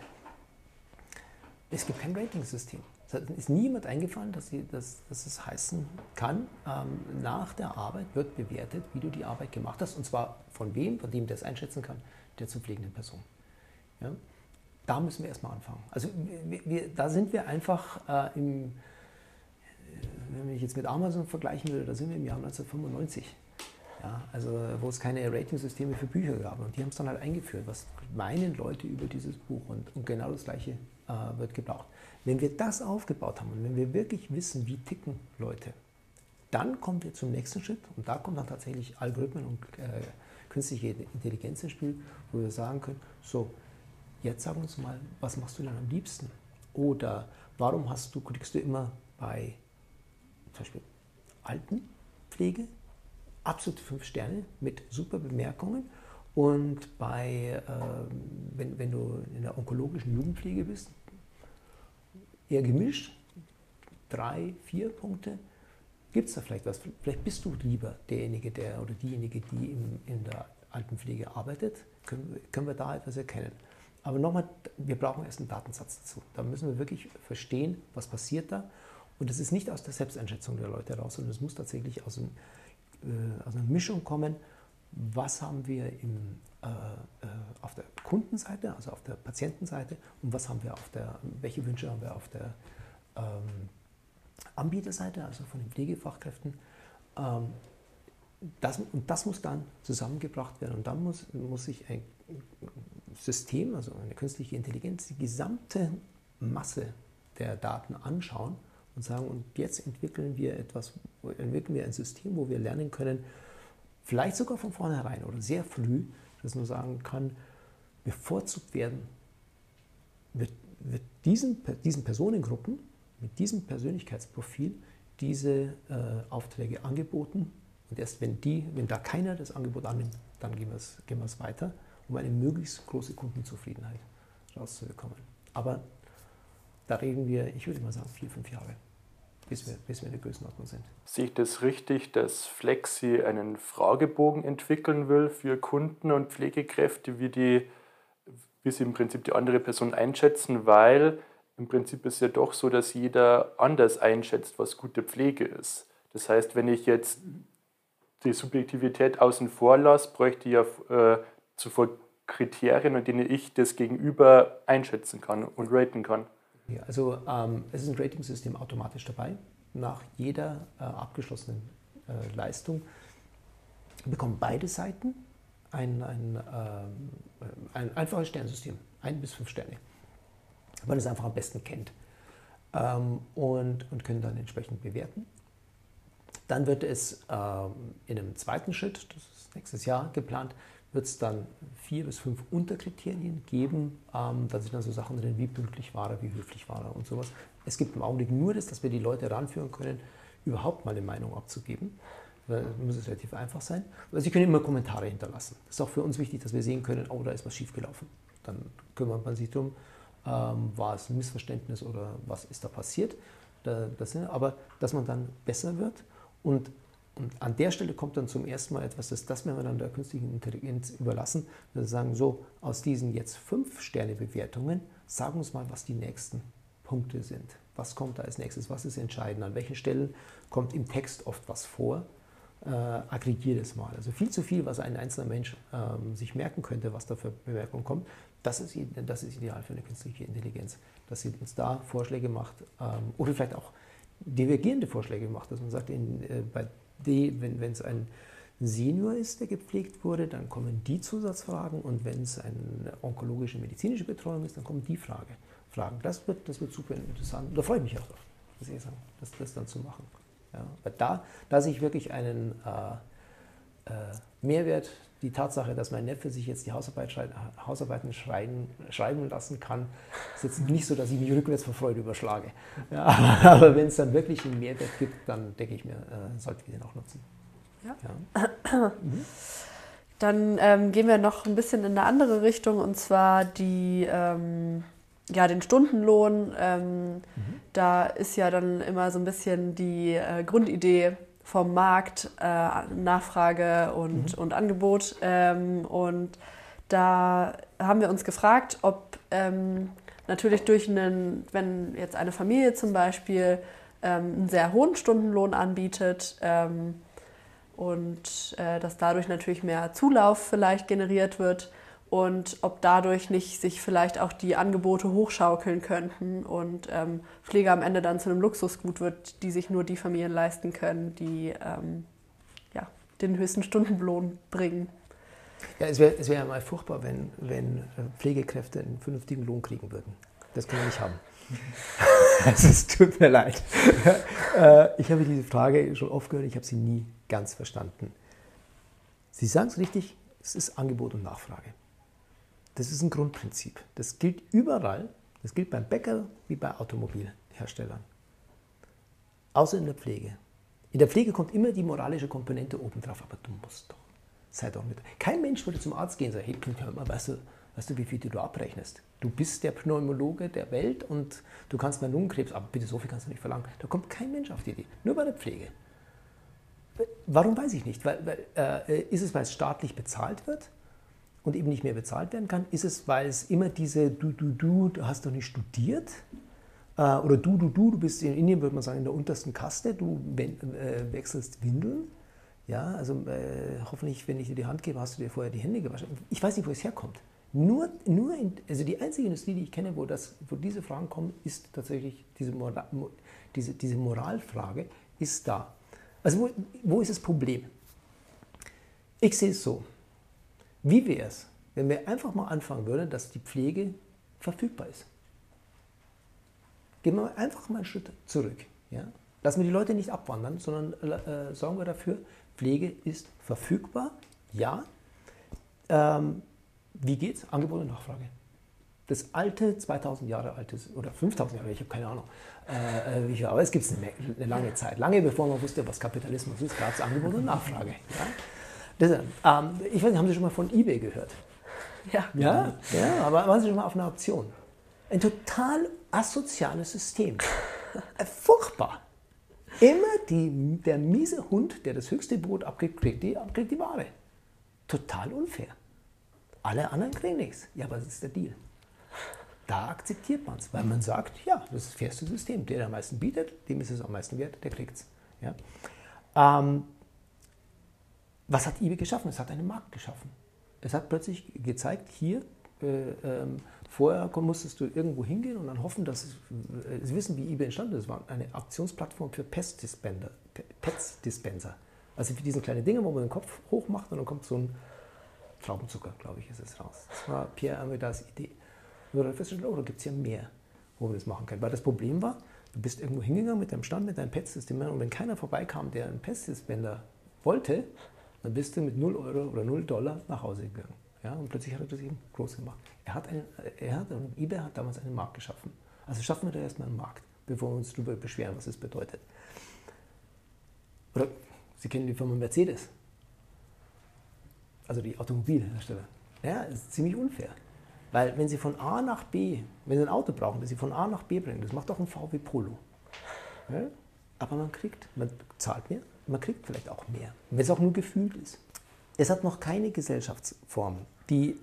B: Es gibt kein Ratingsystem. Es ist niemand eingefallen, dass, sie, dass, dass es heißen kann, ähm, nach der Arbeit wird bewertet, wie du die Arbeit gemacht hast. Und zwar von wem? Von dem, der es einschätzen kann, der zu pflegenden Person. Ja? Da müssen wir erstmal anfangen. Also wir, wir, da sind wir einfach äh, im, wenn ich jetzt mit Amazon vergleichen würde, da sind wir im Jahr 1995. Ja, also wo es keine Ratingsysteme für Bücher gab. Und die haben es dann halt eingeführt. Was meinen Leute über dieses Buch? Und, und genau das Gleiche äh, wird gebraucht. Wenn wir das aufgebaut haben und wenn wir wirklich wissen, wie ticken Leute, dann kommen wir zum nächsten Schritt und da kommen dann tatsächlich Algorithmen und äh, künstliche Intelligenz ins Spiel, wo wir sagen können, so, jetzt sag uns mal, was machst du denn am liebsten? Oder warum hast du, kriegst du immer bei zum Beispiel Altenpflege absolute fünf Sterne mit super Bemerkungen und bei, äh, wenn, wenn du in der onkologischen Jugendpflege bist, eher gemischt, drei, vier Punkte, gibt es da vielleicht was? Vielleicht bist du lieber derjenige der oder diejenige, die im, in der Altenpflege arbeitet. Können, können wir da etwas erkennen? Aber nochmal, wir brauchen erst einen Datensatz dazu. Da müssen wir wirklich verstehen, was passiert da. Und das ist nicht aus der Selbsteinschätzung der Leute heraus, sondern es muss tatsächlich aus, einem, äh, aus einer Mischung kommen was haben wir im, äh, äh, auf der Kundenseite, also auf der Patientenseite und was haben wir auf der, welche Wünsche haben wir auf der ähm, Anbieterseite, also von den Pflegefachkräften. Ähm, das, und das muss dann zusammengebracht werden und dann muss, muss sich ein System, also eine künstliche Intelligenz, die gesamte Masse der Daten anschauen und sagen, und jetzt entwickeln wir etwas, entwickeln wir ein System, wo wir lernen können, vielleicht sogar von vornherein oder sehr früh, dass man sagen kann, bevorzugt werden, wird, wird diesen, diesen Personengruppen mit diesem Persönlichkeitsprofil diese äh, Aufträge angeboten. Und erst wenn, die, wenn da keiner das Angebot annimmt, dann gehen wir es gehen weiter, um eine möglichst große Kundenzufriedenheit rauszubekommen. Aber da reden wir, ich würde mal sagen, vier, fünf Jahre bis wir, bis wir in der Größenordnung sind.
D: Sehe ich das richtig, dass Flexi einen Fragebogen entwickeln will für Kunden und Pflegekräfte, wie, die, wie sie im Prinzip die andere Person einschätzen, weil im Prinzip ist ja doch so, dass jeder anders einschätzt, was gute Pflege ist. Das heißt, wenn ich jetzt die Subjektivität außen vor lasse, bräuchte ich ja äh, zuvor Kriterien, an denen ich das Gegenüber einschätzen kann und raten kann.
B: Ja, also ähm, es ist ein Rating-System automatisch dabei. Nach jeder äh, abgeschlossenen äh, Leistung bekommen beide Seiten ein, ein, äh, ein einfaches Sternsystem, ein bis fünf Sterne, weil es einfach am besten kennt ähm, und, und können dann entsprechend bewerten. Dann wird es ähm, in einem zweiten Schritt, das ist nächstes Jahr geplant, wird es dann vier bis fünf Unterkriterien geben. Ähm, da sind dann so Sachen drin, wie pünktlich war er, wie höflich war er und sowas. Es gibt im Augenblick nur das, dass wir die Leute ranführen können, überhaupt mal eine Meinung abzugeben. Da muss es relativ einfach sein. Sie können immer Kommentare hinterlassen. Das ist auch für uns wichtig, dass wir sehen können, oh, da ist was schiefgelaufen. Dann kümmert man sich darum, ähm, war es ein Missverständnis oder was ist da passiert. Da, das, aber dass man dann besser wird und Und an der Stelle kommt dann zum ersten Mal etwas, das, wir dann der künstlichen Intelligenz überlassen. Wir sagen so, aus diesen jetzt fünf Sterne-Bewertungen, sagen uns mal, was die nächsten Punkte sind. Was kommt da als nächstes? Was ist entscheidend? An welchen Stellen kommt im Text oft was vor? Äh, aggregiert es mal. Also viel zu viel, was ein einzelner Mensch ähm, sich merken könnte, was da für Bemerkungen kommt, das ist, das ist ideal für eine künstliche Intelligenz, dass sie uns da Vorschläge macht ähm, oder vielleicht auch divergierende Vorschläge macht, dass man sagt, in, äh, bei D, wenn es ein Senior ist, der gepflegt wurde, dann kommen die Zusatzfragen und wenn es eine onkologische medizinische Betreuung ist, dann kommen die Frage, Fragen. Das wird, das wird super interessant. Da freue ich mich auch drauf, sagen, das, das dann zu machen. Ja, da, da sehe ich wirklich einen äh, äh, Mehrwert, die Tatsache, dass mein Neffe sich jetzt die Hausarbeit schrei Hausarbeiten schreiben, schreiben lassen kann, ist jetzt nicht so, dass ich mich rückwärts vor Freude überschlage. Ja, aber wenn es dann wirklich einen Mehrwert gibt, dann denke ich mir, äh, sollten wir den auch nutzen. Ja.
C: ja. Mhm. Dann ähm, gehen wir noch ein bisschen in eine andere Richtung und zwar die, ähm, ja, den Stundenlohn. Ähm, mhm. Da ist ja dann immer so ein bisschen die äh, Grundidee, vom Markt, äh, Nachfrage und, mhm. und Angebot. Ähm, und da haben wir uns gefragt, ob ähm, natürlich durch einen, wenn jetzt eine Familie zum Beispiel ähm, einen sehr hohen Stundenlohn anbietet ähm, und äh, dass dadurch natürlich mehr Zulauf vielleicht generiert wird, und ob dadurch nicht sich vielleicht auch die Angebote hochschaukeln könnten und ähm, Pflege am Ende dann zu einem Luxusgut wird, die sich nur die Familien leisten können, die ähm, ja, den höchsten Stundenlohn bringen.
B: Ja, es wäre es wär ja mal furchtbar, wenn, wenn äh, Pflegekräfte einen vernünftigen Lohn kriegen würden. Das können wir nicht haben. es tut mir leid. Äh, ich habe diese Frage schon oft gehört, ich habe sie nie ganz verstanden. Sie sagen es richtig, es ist Angebot und Nachfrage. Das ist ein Grundprinzip. Das gilt überall. Das gilt beim Bäcker wie bei Automobilherstellern. Außer in der Pflege. In der Pflege kommt immer die moralische Komponente obendrauf, aber du musst doch. Sei doch mit. Kein Mensch würde zum Arzt gehen und sagen, hey, hör mal, weißt du, weißt du, wie viel du abrechnest? Du bist der Pneumologe der Welt und du kannst mal Lungenkrebs, aber bitte so viel kannst du nicht verlangen. Da kommt kein Mensch auf die Idee. Nur bei der Pflege. Warum weiß ich nicht? Weil, weil äh, ist es, weil es staatlich bezahlt wird? Und eben nicht mehr bezahlt werden kann? Ist es, weil es immer diese du, du, du, du hast doch nicht studiert? Äh, oder du, du, du, du bist in Indien, würde man sagen, in der untersten Kaste, du äh, wechselst Windeln. Ja, also äh, hoffentlich, wenn ich dir die Hand gebe, hast du dir vorher die Hände gewaschen. Ich weiß nicht, wo es herkommt. Nur, nur in, also die einzige Industrie, die ich kenne, wo, das, wo diese Fragen kommen, ist tatsächlich diese, Moral, diese, diese Moralfrage, ist da. Also wo, wo ist das Problem? Ich sehe es so. Wie wäre es, wenn wir einfach mal anfangen würden, dass die Pflege verfügbar ist? Gehen wir einfach mal einen Schritt zurück. Ja? Lassen wir die Leute nicht abwandern, sondern äh, sorgen wir dafür, Pflege ist verfügbar. Ja. Ähm, wie geht's? Angebot und Nachfrage. Das alte, 2000 Jahre altes oder 5000 Jahre, ich habe keine Ahnung, äh, äh aber es gibt eine, eine, lange Zeit. Lange bevor man wusste, was Kapitalismus ist, gab es Angebot und Nachfrage. Ja? Deshalb, ähm, ich weiß nicht, haben Sie schon mal von eBay gehört?
C: Ja.
B: Ja, ja aber waren Sie schon mal auf einer Auktion? Ein total asoziales System. Äh, furchtbar. Immer die, der miese Hund, der das höchste Brot abkriegt, kriegt die, kriegt die Ware. Total unfair. Alle anderen kriegen nichts. Ja, aber das ist der Deal. Da akzeptiert man es, weil man sagt, ja, das ist das fairste System. Der, der am meisten bietet, dem ist es am meisten wert, der kriegt es. Ja? Ähm, was hat eBay geschaffen? Es hat einen Markt geschaffen. Es hat plötzlich gezeigt, hier, äh, ähm, vorher musstest du irgendwo hingehen und dann hoffen, dass es, äh, Sie wissen, wie eBay entstanden ist. Es war eine Aktionsplattform für Pestdispenser. Also für diese kleinen Dinge, wo man den Kopf hochmacht und dann kommt so ein Traubenzucker, glaube ich, ist es raus. Das war Pierre Amidas Idee. Und dann festgestellt, oh, da gibt es ja mehr, wo wir das machen können. Weil das Problem war, du bist irgendwo hingegangen mit deinem Stand, mit deinem Pets-Dispenser und wenn keiner vorbeikam, der einen Pestdispenser wollte, dann bist du mit 0 Euro oder 0 Dollar nach Hause gegangen. Ja, und plötzlich hat er das eben groß gemacht. Er hat, einen, er hat eBay hat damals einen Markt geschaffen. Also schaffen wir da erstmal einen Markt, bevor wir uns darüber beschweren, was es bedeutet. Oder Sie kennen die Firma Mercedes. Also die Automobilhersteller. Ja, das ist ziemlich unfair. Weil wenn Sie von A nach B, wenn Sie ein Auto brauchen, das Sie von A nach B bringen, das macht doch ein VW Polo. Ja? Aber man kriegt, man zahlt mehr, man kriegt vielleicht auch mehr, wenn es auch nur gefühlt ist. Es hat noch keine Gesellschaftsform, die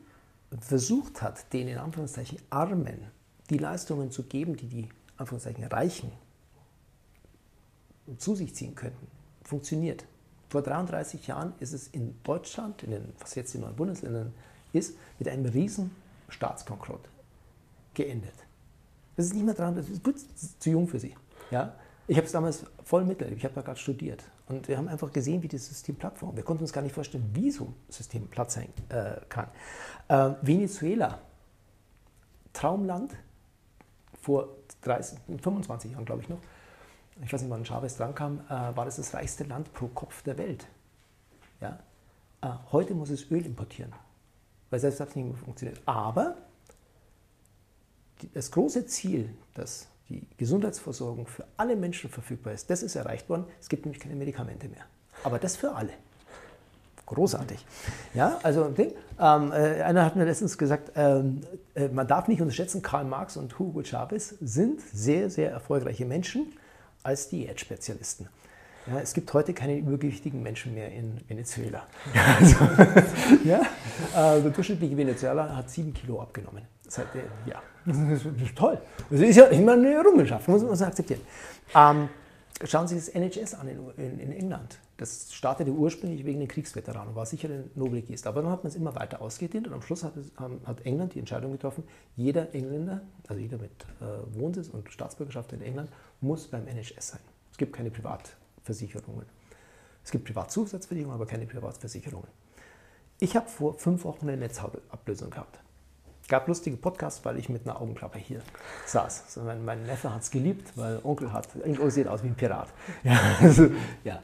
B: versucht hat, den in Anführungszeichen Armen die Leistungen zu geben, die die Anführungszeichen Reichen zu sich ziehen könnten, funktioniert. Vor 33 Jahren ist es in Deutschland, in den, was jetzt in neuen Bundesländern ist, mit einem riesen Staatsbankrott geendet. Das ist nicht mehr dran, das ist gut, zu jung für Sie. Ja? Ich habe es damals voll miterlebt, ich habe da gerade studiert. Und wir haben einfach gesehen, wie das System plattformt. Wir konnten uns gar nicht vorstellen, wie so ein System Platz sein äh, kann. Äh, Venezuela, Traumland, vor 30, 25 Jahren, glaube ich noch, ich weiß nicht, wann Chavez drankam, äh, war das das reichste Land pro Kopf der Welt. Ja? Äh, heute muss es Öl importieren, weil selbst das nicht mehr funktioniert. Aber das große Ziel, dass die Gesundheitsversorgung für alle Menschen verfügbar ist, das ist erreicht worden. Es gibt nämlich keine Medikamente mehr. Aber das für alle. Großartig. Ja, also ähm, äh, einer hat mir letztens gesagt, ähm, äh, man darf nicht unterschätzen, Karl Marx und Hugo Chavez sind sehr, sehr erfolgreiche Menschen als Diätspezialisten. Ja, es gibt heute keine übergewichtigen Menschen mehr in Venezuela. Also, ja, äh, der durchschnittliche Venezuela hat sieben Kilo abgenommen. Seit, ja, das ist toll. Das ist ja immer eine Errungenschaft, muss man akzeptieren. Ähm, schauen Sie das NHS an in, in, in, England. Das startete ursprünglich wegen den Kriegsveteranen, war sicher ein Nobelgest. Aber dann hat man es immer weiter ausgedehnt und am Schluss hat, es, hat England die Entscheidung getroffen, jeder Engländer, also jeder mit äh, Wohnsitz und Staatsbürgerschaft in England, muss beim NHS sein. Es gibt keine Privatversicherungen. Es gibt Privatzusatzversicherungen, aber keine Privatversicherungen. Ich habe vor fünf Wochen eine Netzablösung gehabt gab lustige Podcasts, weil ich mit einer Augenklappe hier saß. Also mein, mein, Neffe hat es geliebt, weil Onkel hat, Onkel sieht aus wie ein Pirat. Ja, also, ja.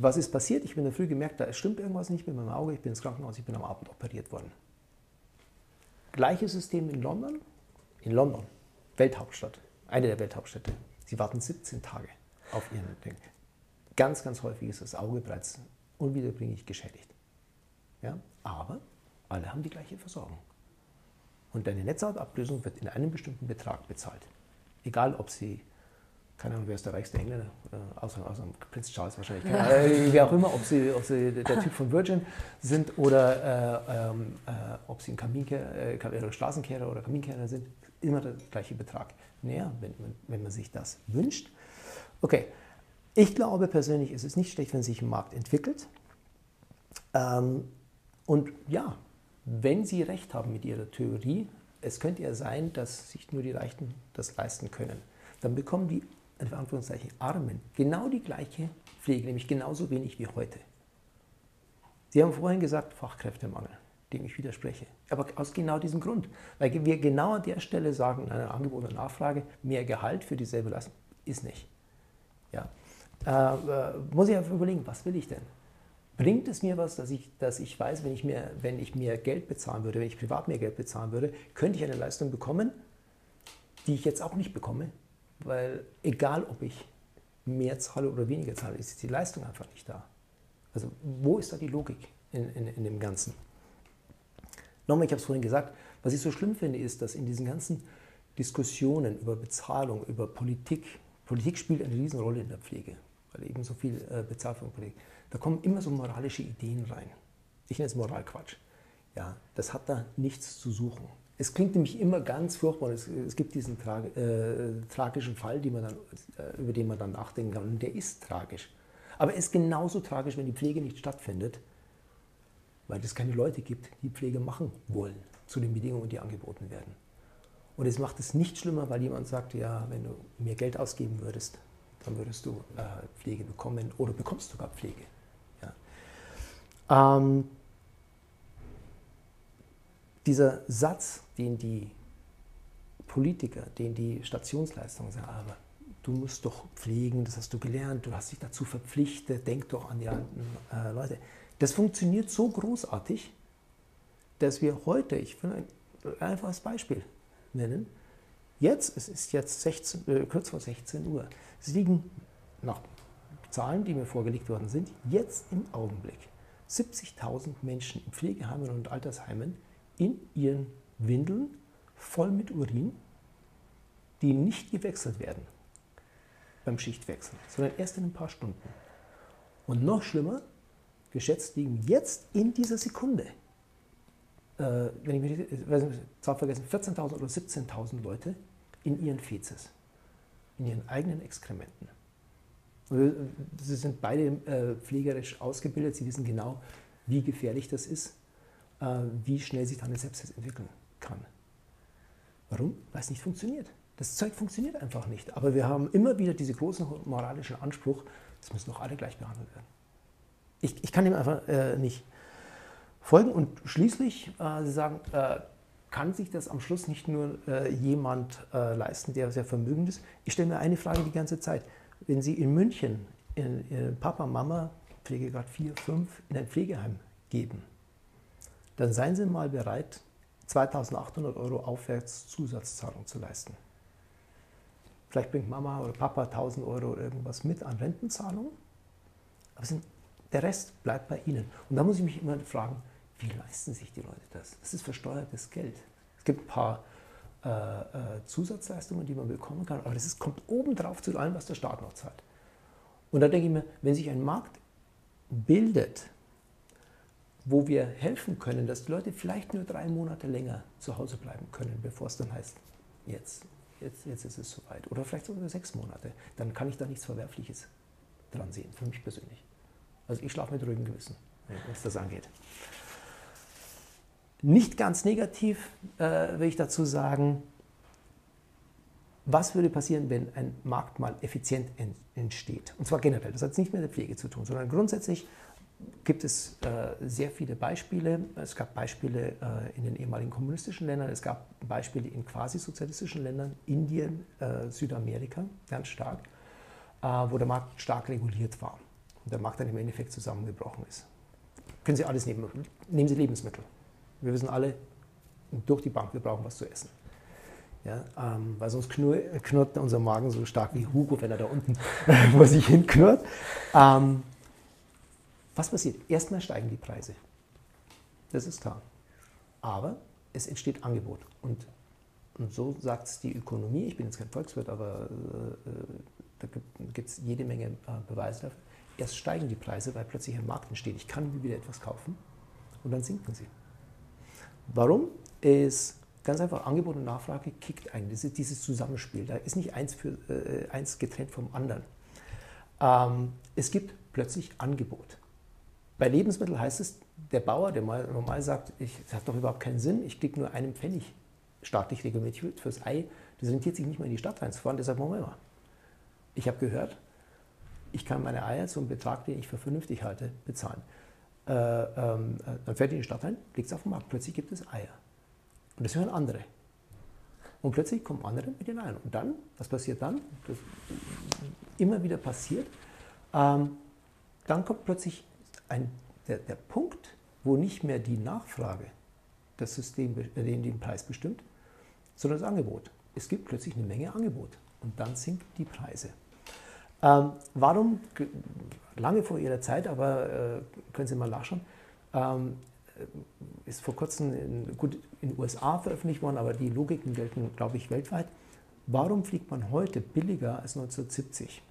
B: was ist passiert? Ich bin in Früh gemerkt, da stimmt irgendwas nicht mit meinem Auge. Ich bin ins Krankenhaus, ich bin am Abend operiert worden. Gleiches System in London. In London, Welthauptstadt, eine der Welthauptstädte. Sie warten 17 Tage auf ihren Ding. Ganz, ganz häufig ist das Auge bereits unwiederbringlich geschädigt. Ja? Aber alle haben die gleiche Versorgung. Und deine Netzhautablösung wird in einem bestimmten Betrag bezahlt. Egal, ob sie, keine Ahnung, wer ist der reichste Engländer, äh, außer, außer Prinz Charles wahrscheinlich, äh, wer auch immer, ob sie, ob sie der Typ von Virgin sind oder äh, ähm, äh, ob sie ein Kaminkehrer, äh, Straßenkehrer oder Kaminkehrer sind, immer der gleiche Betrag. Naja, wenn man, wenn man sich das wünscht. Okay, ich glaube persönlich, es ist nicht schlecht, wenn sich ein Markt entwickelt. Ähm, und ja, wenn Sie recht haben mit Ihrer Theorie, es könnte ja sein, dass sich nur die Reichen das leisten können, dann bekommen die, in Anführungszeichen, Armen genau die gleiche Pflege, nämlich genauso wenig wie heute. Sie haben vorhin gesagt, Fachkräftemangel, dem ich widerspreche. Aber aus genau diesem Grund. Weil wir genau an der Stelle sagen, in einer Angebot und Nachfrage, mehr Gehalt für dieselbe Leistung ist nicht. Ja. Äh, äh, muss ich einfach überlegen, was will ich denn? Bringt es mir was, dass ich, dass ich weiß, wenn ich, mir, wenn ich mir Geld bezahlen würde, wenn ich privat mehr Geld bezahlen würde, könnte ich eine Leistung bekommen, die ich jetzt auch nicht bekomme? Weil egal, ob ich mehr zahle oder weniger zahle, ist die Leistung einfach nicht da. Also wo ist da die Logik in, in, in dem Ganzen? Nochmal, ich habe es vorhin gesagt, was ich so schlimm finde, ist, dass in diesen ganzen Diskussionen über Bezahlung, über Politik, Politik spielt eine Riesenrolle in der Pflege, weil eben so viel äh, bezahlt Politik da kommen immer so moralische Ideen rein. Ich nenne es Moralquatsch. Ja, das hat da nichts zu suchen. Es klingt nämlich immer ganz furchtbar. Es, es gibt diesen tra äh, tragischen Fall, dann, äh, über den man dann nachdenken kann. Und der ist tragisch. Aber er ist genauso tragisch, wenn die Pflege nicht stattfindet, weil es keine Leute gibt, die Pflege machen wollen zu den Bedingungen, die angeboten werden. Und es macht es nicht schlimmer, weil jemand sagt, ja, wenn du mehr Geld ausgeben würdest, dann würdest du äh, Pflege bekommen oder bekommst sogar Pflege. Ähm, dieser Satz, den die Politiker, den die Stationsleistungen sagen, aber du musst doch pflegen, das hast du gelernt, du hast dich dazu verpflichtet, denk doch an die alten äh, Leute. Das funktioniert so großartig, dass wir heute, ich will ein einfaches Beispiel nennen, jetzt, es ist jetzt 16, äh, kurz vor 16 Uhr, es liegen nach Zahlen, die mir vorgelegt worden sind, jetzt im Augenblick 70.000 Menschen in Pflegeheimen und Altersheimen in ihren Windeln voll mit Urin, die nicht gewechselt werden beim Schichtwechsel, sondern erst in ein paar Stunden. Und noch schlimmer, geschätzt liegen jetzt in dieser Sekunde, äh, wenn ich mich nicht, weiß nicht, Zahl vergessen, 14.000 oder 17.000 Leute in ihren Fezes, in ihren eigenen Exkrementen. Sie sind beide äh, pflegerisch ausgebildet, sie wissen genau, wie gefährlich das ist, äh, wie schnell sich dann eine Sepsis entwickeln kann. Warum? Weil es nicht funktioniert. Das Zeug funktioniert einfach nicht. Aber wir haben immer wieder diesen großen moralischen Anspruch, es müssen doch alle gleich behandelt werden. Ich, ich kann dem einfach äh, nicht folgen. Und schließlich, äh, Sie sagen, äh, kann sich das am Schluss nicht nur äh, jemand äh, leisten, der sehr vermögend ist? Ich stelle mir eine Frage die ganze Zeit. Wenn Sie in München in, in Papa, Mama, Pflegegrad 4, 5 in ein Pflegeheim geben, dann seien Sie mal bereit, 2800 Euro aufwärts Zusatzzahlung zu leisten. Vielleicht bringt Mama oder Papa 1000 Euro oder irgendwas mit an Rentenzahlungen, aber sind, der Rest bleibt bei Ihnen. Und da muss ich mich immer fragen, wie leisten sich die Leute das? Das ist versteuertes Geld. Es gibt ein paar äh, äh, Zusatzleistungen, die man bekommen kann, aber das ist, kommt obendrauf zu allem, was der Staat noch zahlt. Und da denke ich mir, wenn sich ein Markt bildet, wo wir helfen können, dass die Leute vielleicht nur drei Monate länger zu Hause bleiben können, bevor es dann heißt, jetzt, jetzt, jetzt ist es soweit. Oder vielleicht sogar sechs Monate. Dann kann ich da nichts Verwerfliches dran sehen, für mich persönlich. Also ich schlafe mit ruhigem Gewissen, was das angeht. Nicht ganz negativ äh, will ich dazu sagen, was würde passieren, wenn ein Markt mal effizient entsteht? Und zwar generell, das hat nichts mit der Pflege zu tun, sondern grundsätzlich gibt es äh, sehr viele Beispiele. Es gab Beispiele äh, in den ehemaligen kommunistischen Ländern, es gab Beispiele in quasi sozialistischen Ländern, Indien, äh, Südamerika, ganz stark, äh, wo der Markt stark reguliert war und der Markt dann im Endeffekt zusammengebrochen ist. Können Sie alles nehmen. Nehmen Sie Lebensmittel. Wir wissen alle, durch die Bank, wir brauchen was zu essen. Ja, ähm, weil sonst knurrt, knurrt unser Magen so stark wie Hugo, wenn er da unten vor sich hin knurrt. Ähm, was passiert? Erstmal steigen die Preise. Das ist klar. Aber es entsteht Angebot. Und, und so sagt es die Ökonomie. Ich bin jetzt kein Volkswirt, aber äh, da gibt es jede Menge äh, Beweise dafür. Erst steigen die Preise, weil plötzlich ein Markt entsteht. Ich kann wieder etwas kaufen und dann sinken sie. Warum? Ist ganz einfach Angebot und Nachfrage kickt ein. Das ist dieses Zusammenspiel. Da ist nicht eins, für, äh, eins getrennt vom anderen. Ähm, es gibt plötzlich Angebot. Bei Lebensmitteln heißt es, der Bauer, der mal normal sagt, ich, das hat doch überhaupt keinen Sinn, ich kriege nur einen Pfennig staatlich reglementiert fürs Ei, das rentiert sich nicht mehr in die Stadt reinzufahren, deshalb machen wir immer. Ich habe gehört, ich kann meine Eier zum Betrag, den ich für vernünftig halte, bezahlen. Äh, ähm, dann fährt in die Stadt rein, legt es auf den Markt, plötzlich gibt es Eier. Und das hören andere. Und plötzlich kommen andere mit den Eiern. Und dann, was passiert dann? Das immer wieder passiert. Ähm, dann kommt plötzlich ein, der, der Punkt, wo nicht mehr die Nachfrage das System den, den Preis bestimmt, sondern das Angebot. Es gibt plötzlich eine Menge Angebot und dann sinken die Preise. Ähm, warum, lange vor Ihrer Zeit, aber äh, können Sie mal nachschauen, ähm, ist vor kurzem in, gut in den USA veröffentlicht worden, aber die Logiken gelten, glaube ich, weltweit. Warum fliegt man heute billiger als 1970?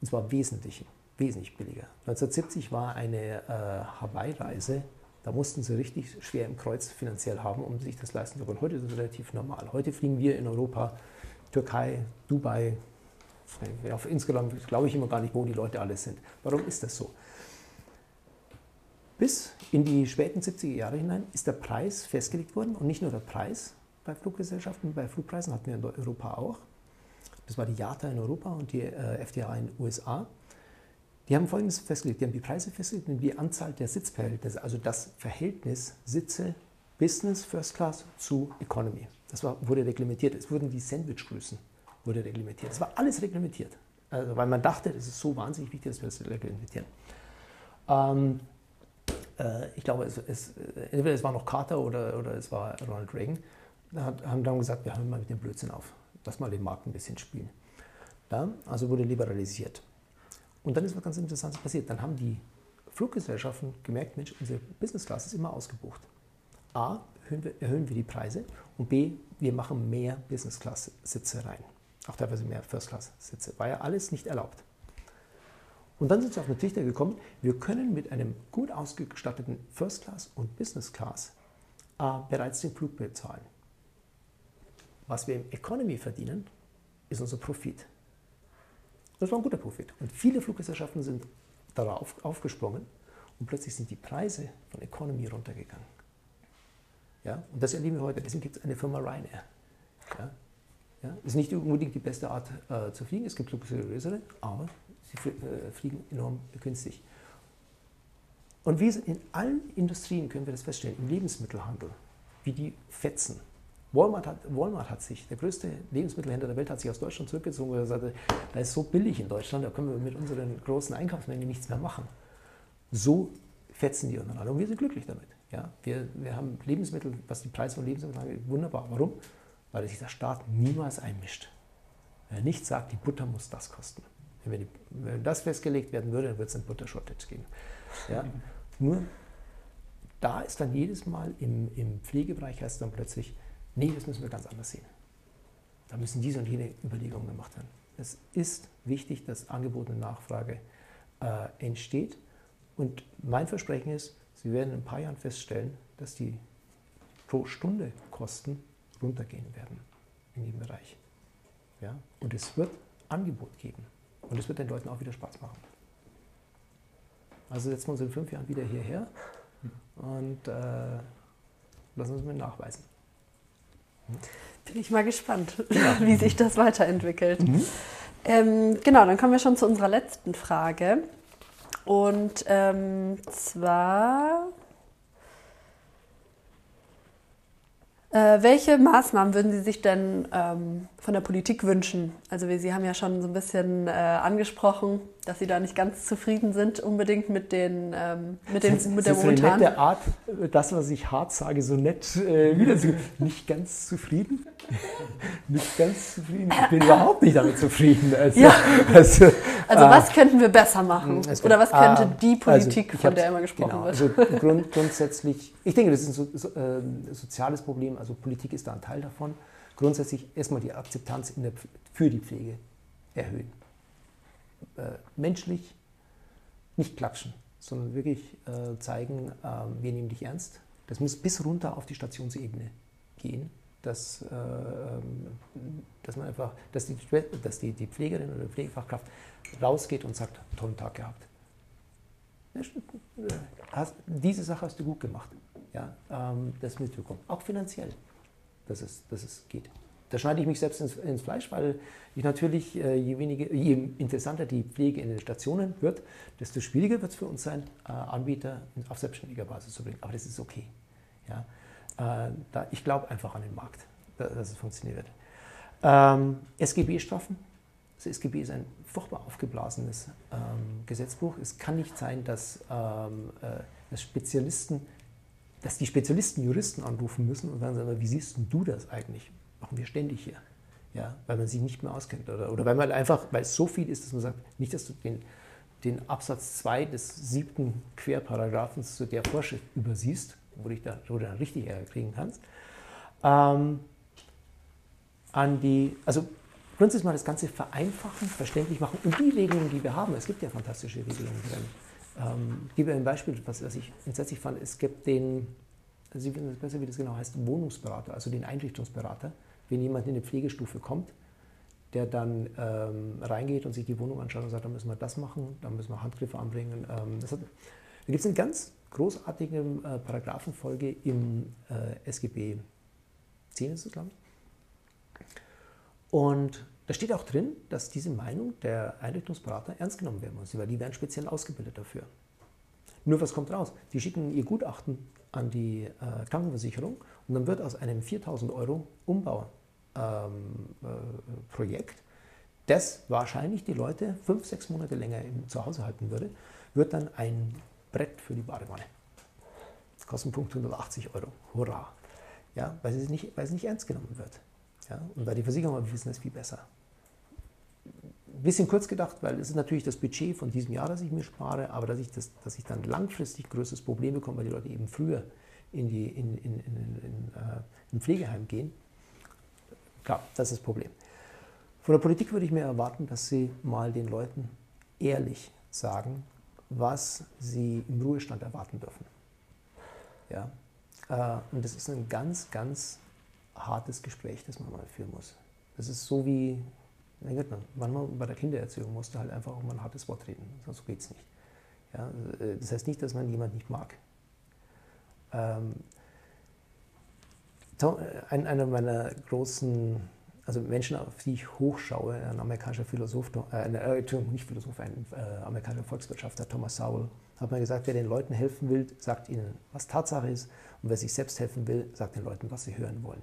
B: Und zwar wesentlich wesentlich billiger. 1970 war eine äh, Hawaii-Reise, da mussten sie richtig schwer im Kreuz finanziell haben, um sich das leisten zu können. Heute ist es relativ normal. Heute fliegen wir in Europa, Türkei, Dubai, auf insgesamt glaube ich immer gar nicht, wo die Leute alle sind. Warum ist das so? Bis in die späten 70er Jahre hinein ist der Preis festgelegt worden und nicht nur der Preis bei Fluggesellschaften, bei Flugpreisen hatten wir in Europa auch. Das war die JATA in Europa und die äh, FTA in den USA. Die haben Folgendes festgelegt, die haben die Preise festgelegt und die Anzahl der Sitzverhältnisse, also das Verhältnis Sitze Business First Class zu Economy. Das war, wurde reglementiert. Es wurden die Sandwichgrößen wurde reglementiert. Es war alles reglementiert, also, weil man dachte, es ist so wahnsinnig wichtig, dass wir das reglementieren. Ähm, äh, ich glaube, es, es, entweder es war noch Carter oder, oder es war Ronald Reagan, da haben dann gesagt, wir hören mal mit dem Blödsinn auf, lass mal den Markt ein bisschen spielen. Ja, also wurde liberalisiert. Und dann ist was ganz Interessantes passiert. Dann haben die Fluggesellschaften gemerkt, Mensch, unsere Business Class ist immer ausgebucht. A, erhöhen wir, erhöhen wir die Preise und B, wir machen mehr Business Class Sitze rein. Auch teilweise mehr First Class Sitze. War ja alles nicht erlaubt. Und dann sind sie auf den Trichter gekommen, wir können mit einem gut ausgestatteten First Class und Business Class äh, bereits den Flug bezahlen. Was wir im Economy verdienen, ist unser Profit. Das war ein guter Profit. Und viele Fluggesellschaften sind darauf aufgesprungen und plötzlich sind die Preise von Economy runtergegangen. Ja? Und das erleben wir heute. Deswegen gibt es eine Firma Ryanair. Ja? Ja? Ist nicht unbedingt die beste Art äh, zu fliegen, es gibt luxuriösere, aber sie äh, fliegen enorm günstig. Und wir in allen Industrien können wir das feststellen, im Lebensmittelhandel, wie die fetzen. Walmart hat, Walmart hat sich, der größte Lebensmittelhändler der Welt, hat sich aus Deutschland zurückgezogen, er sagte, da ist so billig in Deutschland, da können wir mit unseren großen Einkaufsmengen nichts mehr machen. So fetzen die untereinander und wir sind glücklich damit. Ja, wir, wir haben Lebensmittel, was die Preise von Lebensmitteln angeht, wunderbar. Warum? Weil sich der Staat niemals einmischt. Wenn er nicht sagt, die Butter muss das kosten. Wenn, die, wenn das festgelegt werden würde, dann würde es einen Butter-Shortage geben. Ja? Nur da ist dann jedes Mal im, im Pflegebereich heißt dann plötzlich, nee, das müssen wir ganz anders sehen. Da müssen diese und jene Überlegungen gemacht werden. Es ist wichtig, dass Angebot und Nachfrage äh, entsteht. Und mein Versprechen ist, Sie werden in ein paar Jahren feststellen, dass die pro Stunde Kosten runtergehen werden in dem Bereich. Ja? Und es wird Angebot geben. Und es wird den Leuten auch wieder Spaß machen. Also setzen wir uns in fünf Jahren wieder hierher und äh, lassen uns mal nachweisen.
C: Bin ich mal gespannt, wie sich das weiterentwickelt. Mhm. Ähm, genau, dann kommen wir schon zu unserer letzten Frage. Und ähm, zwar, äh, welche Maßnahmen würden Sie sich denn ähm, von der Politik wünschen? Also Sie haben ja schon so ein bisschen äh, angesprochen, dass Sie da nicht ganz zufrieden sind unbedingt mit, den, ähm, mit, den,
B: das,
C: mit der
B: eine nette Art, das, was ich hart sage, so nett äh, wieder zu, nicht ganz zufrieden. nicht ganz zufrieden. Ich bin überhaupt nicht damit zufrieden.
C: Also, ja. also, also was äh, könnten wir besser machen? Oder was könnte äh, die also Politik, also von der immer gesprochen genau, wird?
B: Also grund, grundsätzlich, ich denke, das ist ein so, so, äh, soziales Problem. Also Politik ist da ein Teil davon. Grundsätzlich erstmal die Akzeptanz der, für die Pflege erhöhen äh, menschlich nicht klatschen, sondern wirklich äh, zeigen, äh, wir nehmen dich ernst. Das muss bis runter auf die Stationsebene gehen, dass, äh, ähm, dass man einfach, dass die, dass die, die Pflegerin oder die Pflegefachkraft rausgeht und sagt, tollen Tag gehabt. Hast, diese Sache hast du gut gemacht. Ja, ähm, das mitbekommen. Auch finanziell, dass es, dass es geht da schneide ich mich selbst ins, ins Fleisch, weil ich natürlich, äh, je, weniger, je interessanter die Pflege in den Stationen wird, desto schwieriger wird es für uns sein, äh, Anbieter auf selbstständiger Basis zu bringen. Aber das ist okay. Ja? Äh, da, ich glaube einfach an den Markt, dass es funktionieren wird. Ähm, SGB-Strafen. Das SGB ist ein furchtbar aufgeblasenes ähm, Gesetzbuch. Es kann nicht sein, dass, ähm, äh, dass Spezialisten dass die Spezialisten Juristen anrufen müssen und sagen, wie siehst du das eigentlich? Machen wir ständig hier. Ja, weil man sich nicht mehr auskennt. Oder, oder weil man einfach, weil es so viel ist, dass man sagt, nicht, dass du den, den Absatz 2 des siebten Querparagraphens zu der Vorschrift übersiehst, wo, dich da, wo du dann richtig Ärger kriegen kannst. Ähm, an die, also grundsätzlich mal das Ganze vereinfachen, verständlich machen und die Regelungen, die wir haben, es gibt ja fantastische Regelungen drin. Ähm, ich gebe ein Beispiel, was, was ich entsetzlich fand. Es gibt den, Sie wissen besser, wie das genau heißt, Wohnungsberater, also den Einrichtungsberater wenn jemand in eine Pflegestufe kommt, der dann ähm, reingeht und sich die Wohnung anschaut und sagt, da müssen wir das machen, da müssen wir Handgriffe anbringen. Ähm, hat, da gibt es eine ganz großartige äh, Paragraphenfolge im äh, SGB 10 ist es, glaube ich. Und da steht auch drin, dass diese Meinung der Einrichtungsberater ernst genommen werden muss, weil die werden speziell ausgebildet dafür. Nur was kommt raus? Die schicken ihr Gutachten an die äh, Krankenversicherung und dann wird aus einem 4000 Euro Umbau ähm, äh, Projekt, das wahrscheinlich die Leute fünf, sechs Monate länger im, zu Hause halten würde, wird dann ein Brett für die Badewanne. Kostenpunkt 180 Euro. Hurra! Ja, weil, es nicht, weil es nicht ernst genommen wird. Ja, und weil die Versicherungen wissen es viel besser. Ein bisschen kurz gedacht, weil es ist natürlich das Budget von diesem Jahr, das ich mir spare, aber dass ich, das, dass ich dann langfristig größeres Problem bekomme, weil die Leute eben früher in, die, in, in, in, in äh, ein Pflegeheim gehen, Klar, das ist das Problem. Von der Politik würde ich mir erwarten, dass sie mal den Leuten ehrlich sagen, was sie im Ruhestand erwarten dürfen. Ja? Äh, und das ist ein ganz, ganz hartes Gespräch, das man mal führen muss. Das ist so wie, manchmal bei der Kindererziehung musst du halt einfach auch mal ein hartes Wort reden, sonst geht es nicht. Ja? Äh, das heißt nicht, dass man jemanden nicht mag. Äh, einer meiner großen also Menschen, auf die ich hochschaue, ein amerikanischer Philosoph, äh, äh, Entschuldigung, nicht Philosoph, ein äh, amerikanischer Volkswirtschaftler, Thomas Sowell, hat mal gesagt, wer den Leuten helfen will, sagt ihnen, was Tatsache ist, und wer sich selbst helfen will, sagt den Leuten, was sie hören wollen.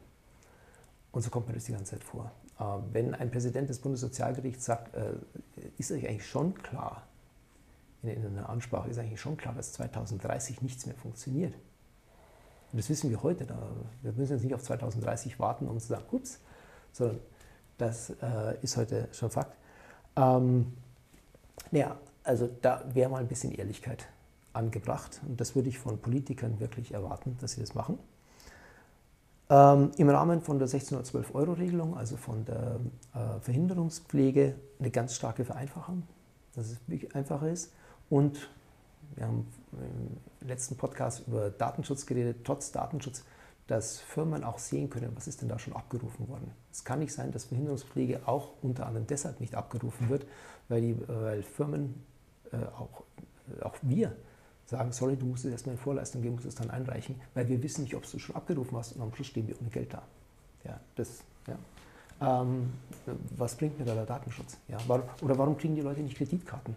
B: Und so kommt mir das die ganze Zeit vor. Äh, wenn ein Präsident des Bundessozialgerichts sagt, äh, ist euch eigentlich schon klar, in, in einer Ansprache ist eigentlich schon klar, dass 2030 nichts mehr funktioniert. Und das wissen wir heute. Da, wir müssen jetzt nicht auf 2030 warten, um zu sagen, ups, sondern das äh, ist heute schon Fakt. Ähm, ja, also da wäre mal ein bisschen Ehrlichkeit angebracht und das würde ich von Politikern wirklich erwarten, dass sie das machen. Ähm, Im Rahmen von der 1612-Euro-Regelung, also von der äh, Verhinderungspflege, eine ganz starke Vereinfachung, dass es wirklich einfacher ist. Und wir haben im letzten Podcast über Datenschutz geredet. Trotz Datenschutz dass Firmen auch sehen können, was ist denn da schon abgerufen worden. Es kann nicht sein, dass Behinderungspflege auch unter anderem deshalb nicht abgerufen wird, weil, die, weil Firmen, äh, auch, äh, auch wir, sagen, sorry, du musst es erstmal in Vorleistung geben, musst es dann einreichen, weil wir wissen nicht, ob du es schon abgerufen hast und am Schluss stehen wir ohne Geld da. Ja, das, ja. Ähm, was bringt mir da der Datenschutz? Ja, warum, oder warum kriegen die Leute nicht Kreditkarten?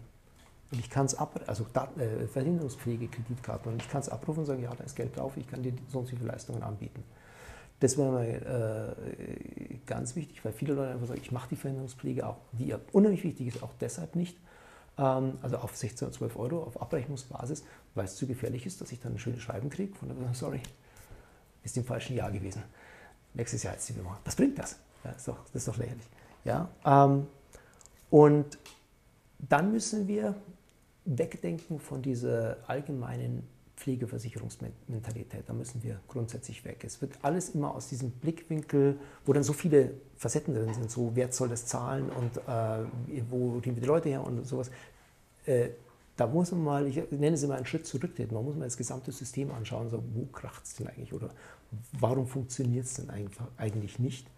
B: Und ich kann es ab, also äh, verhinderungsfähige Kreditkarten, und ich kann es abrufen und sagen, ja, da ist Geld drauf, ich kann dir so und viele Leistungen anbieten. Das wäre mal äh, ganz wichtig, weil viele Leute einfach sagen, ich mache die Verhinderungspflege auch, die ja unheimlich wichtig ist, auch deshalb nicht, ähm, also auf 16 oder 12 Euro auf Abrechnungsbasis, weil es zu gefährlich ist, dass ich dann ein schönes Schreiben kriege, von der sorry, ist im falschen Jahr gewesen. Nächstes Jahr ist die Nummer. Was bringt das? Ja, ist doch, das ist doch lächerlich. Ja, ähm, und dann müssen wir wegdenken von dieser allgemeinen Pflegeversicherungsmentalität. Da müssen wir grundsätzlich weg. Es wird alles immer aus diesem Blickwinkel, wo dann so viele Facetten drin sind, so wer soll das zahlen und äh, wo kriegen wir die Leute her und sowas. Äh, da muss man mal, ich nenne es immer einen Schritt zurücktreten, man muss mal das gesamte System anschauen, so, wo kracht es denn eigentlich oder warum funktioniert es denn eigentlich nicht.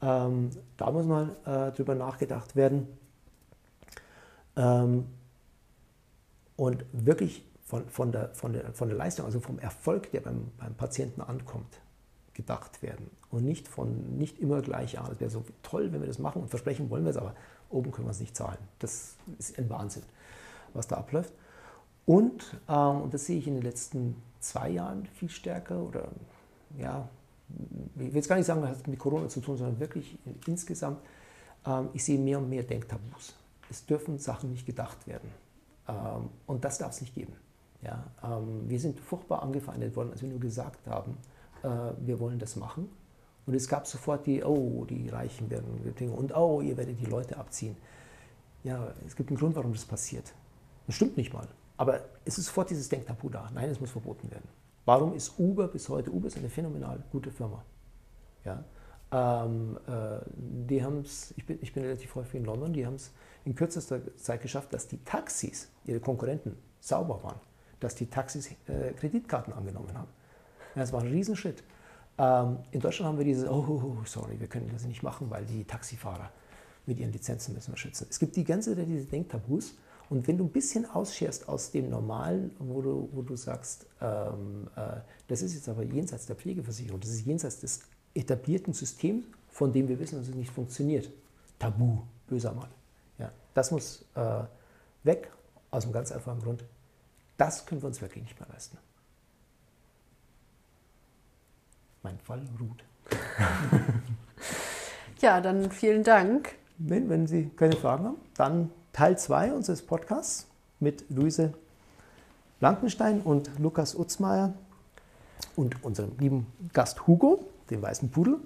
B: Ähm, da muss mal äh, drüber nachgedacht werden. Ähm, und wirklich von, von, der, von, der, von der Leistung, also vom Erfolg, der beim, beim Patienten ankommt, gedacht werden. Und nicht von nicht immer gleich, ja, das wäre so toll, wenn wir das machen und versprechen wollen wir es, aber oben können wir es nicht zahlen. Das ist ein Wahnsinn, was da abläuft. Und, ähm, und das sehe ich in den letzten zwei Jahren viel stärker oder ja, ich will jetzt gar nicht sagen, das hat mit Corona zu tun, sondern wirklich insgesamt, ähm, ich sehe mehr und mehr Denktabus. Es dürfen Sachen nicht gedacht werden. Ähm, und das darf es nicht geben. Ja, ähm, wir sind furchtbar angefeindet worden, als wir nur gesagt haben, äh, wir wollen das machen. Und es gab sofort die, oh, die Reichen werden und oh, ihr werdet die Leute abziehen. Ja, es gibt einen Grund, warum das passiert. Das stimmt nicht mal. Aber es ist sofort dieses Denktabu da. Nein, es muss verboten werden. Warum ist Uber bis heute? Uber ist eine phänomenal gute Firma. Ja, ähm, äh, die haben es, ich bin, ich bin relativ häufig in London, die haben es in kürzester Zeit geschafft, dass die Taxis, ihre Konkurrenten, sauber waren, dass die Taxis äh, Kreditkarten angenommen haben. Das war ein Riesenschritt. Ähm, in Deutschland haben wir dieses, oh, sorry, wir können das nicht machen, weil die Taxifahrer mit ihren Lizenzen müssen wir schützen. Es gibt die ganze Zeit diese Denktabus. Und wenn du ein bisschen ausscherst aus dem Normalen, wo du, wo du sagst, ähm, äh, das ist jetzt aber jenseits der Pflegeversicherung, das ist jenseits des etablierten System, von dem wir wissen, dass es nicht funktioniert. Tabu, böser Mann. Ja, das muss äh, weg, aus einem ganz einfachen Grund. Das können wir uns wirklich nicht mehr leisten. Mein Fall ruht.
C: ja, dann vielen Dank.
B: Wenn, wenn Sie keine Fragen haben, dann Teil 2 unseres Podcasts mit Luise Blankenstein und Lukas Utzmeier und unserem lieben Gast Hugo dem weißen Pudel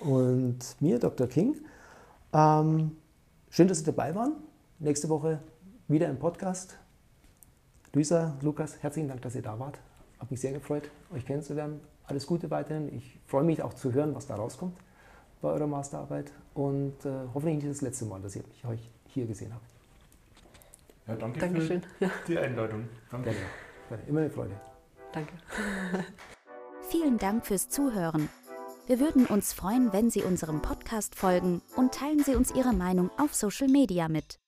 B: und mir, Dr. King. Ähm, schön, dass Sie dabei waren. Nächste Woche wieder im Podcast. Luisa, Lukas, herzlichen Dank, dass ihr da wart. Hat mich sehr gefreut, euch kennenzulernen. Alles Gute weiterhin. Ich freue mich auch zu hören, was da rauskommt bei eurer Masterarbeit. Und äh, hoffentlich nicht das letzte Mal, dass ich euch hier gesehen habe.
D: Ja, danke
C: Dankeschön. Ja,
D: für die Einladung. Danke.
B: Gerne. Gerne. Immer eine Freude.
C: danke.
A: Vielen Dank fürs Zuhören. Wir würden uns freuen, wenn Sie unserem Podcast folgen und teilen Sie uns Ihre Meinung auf Social Media mit.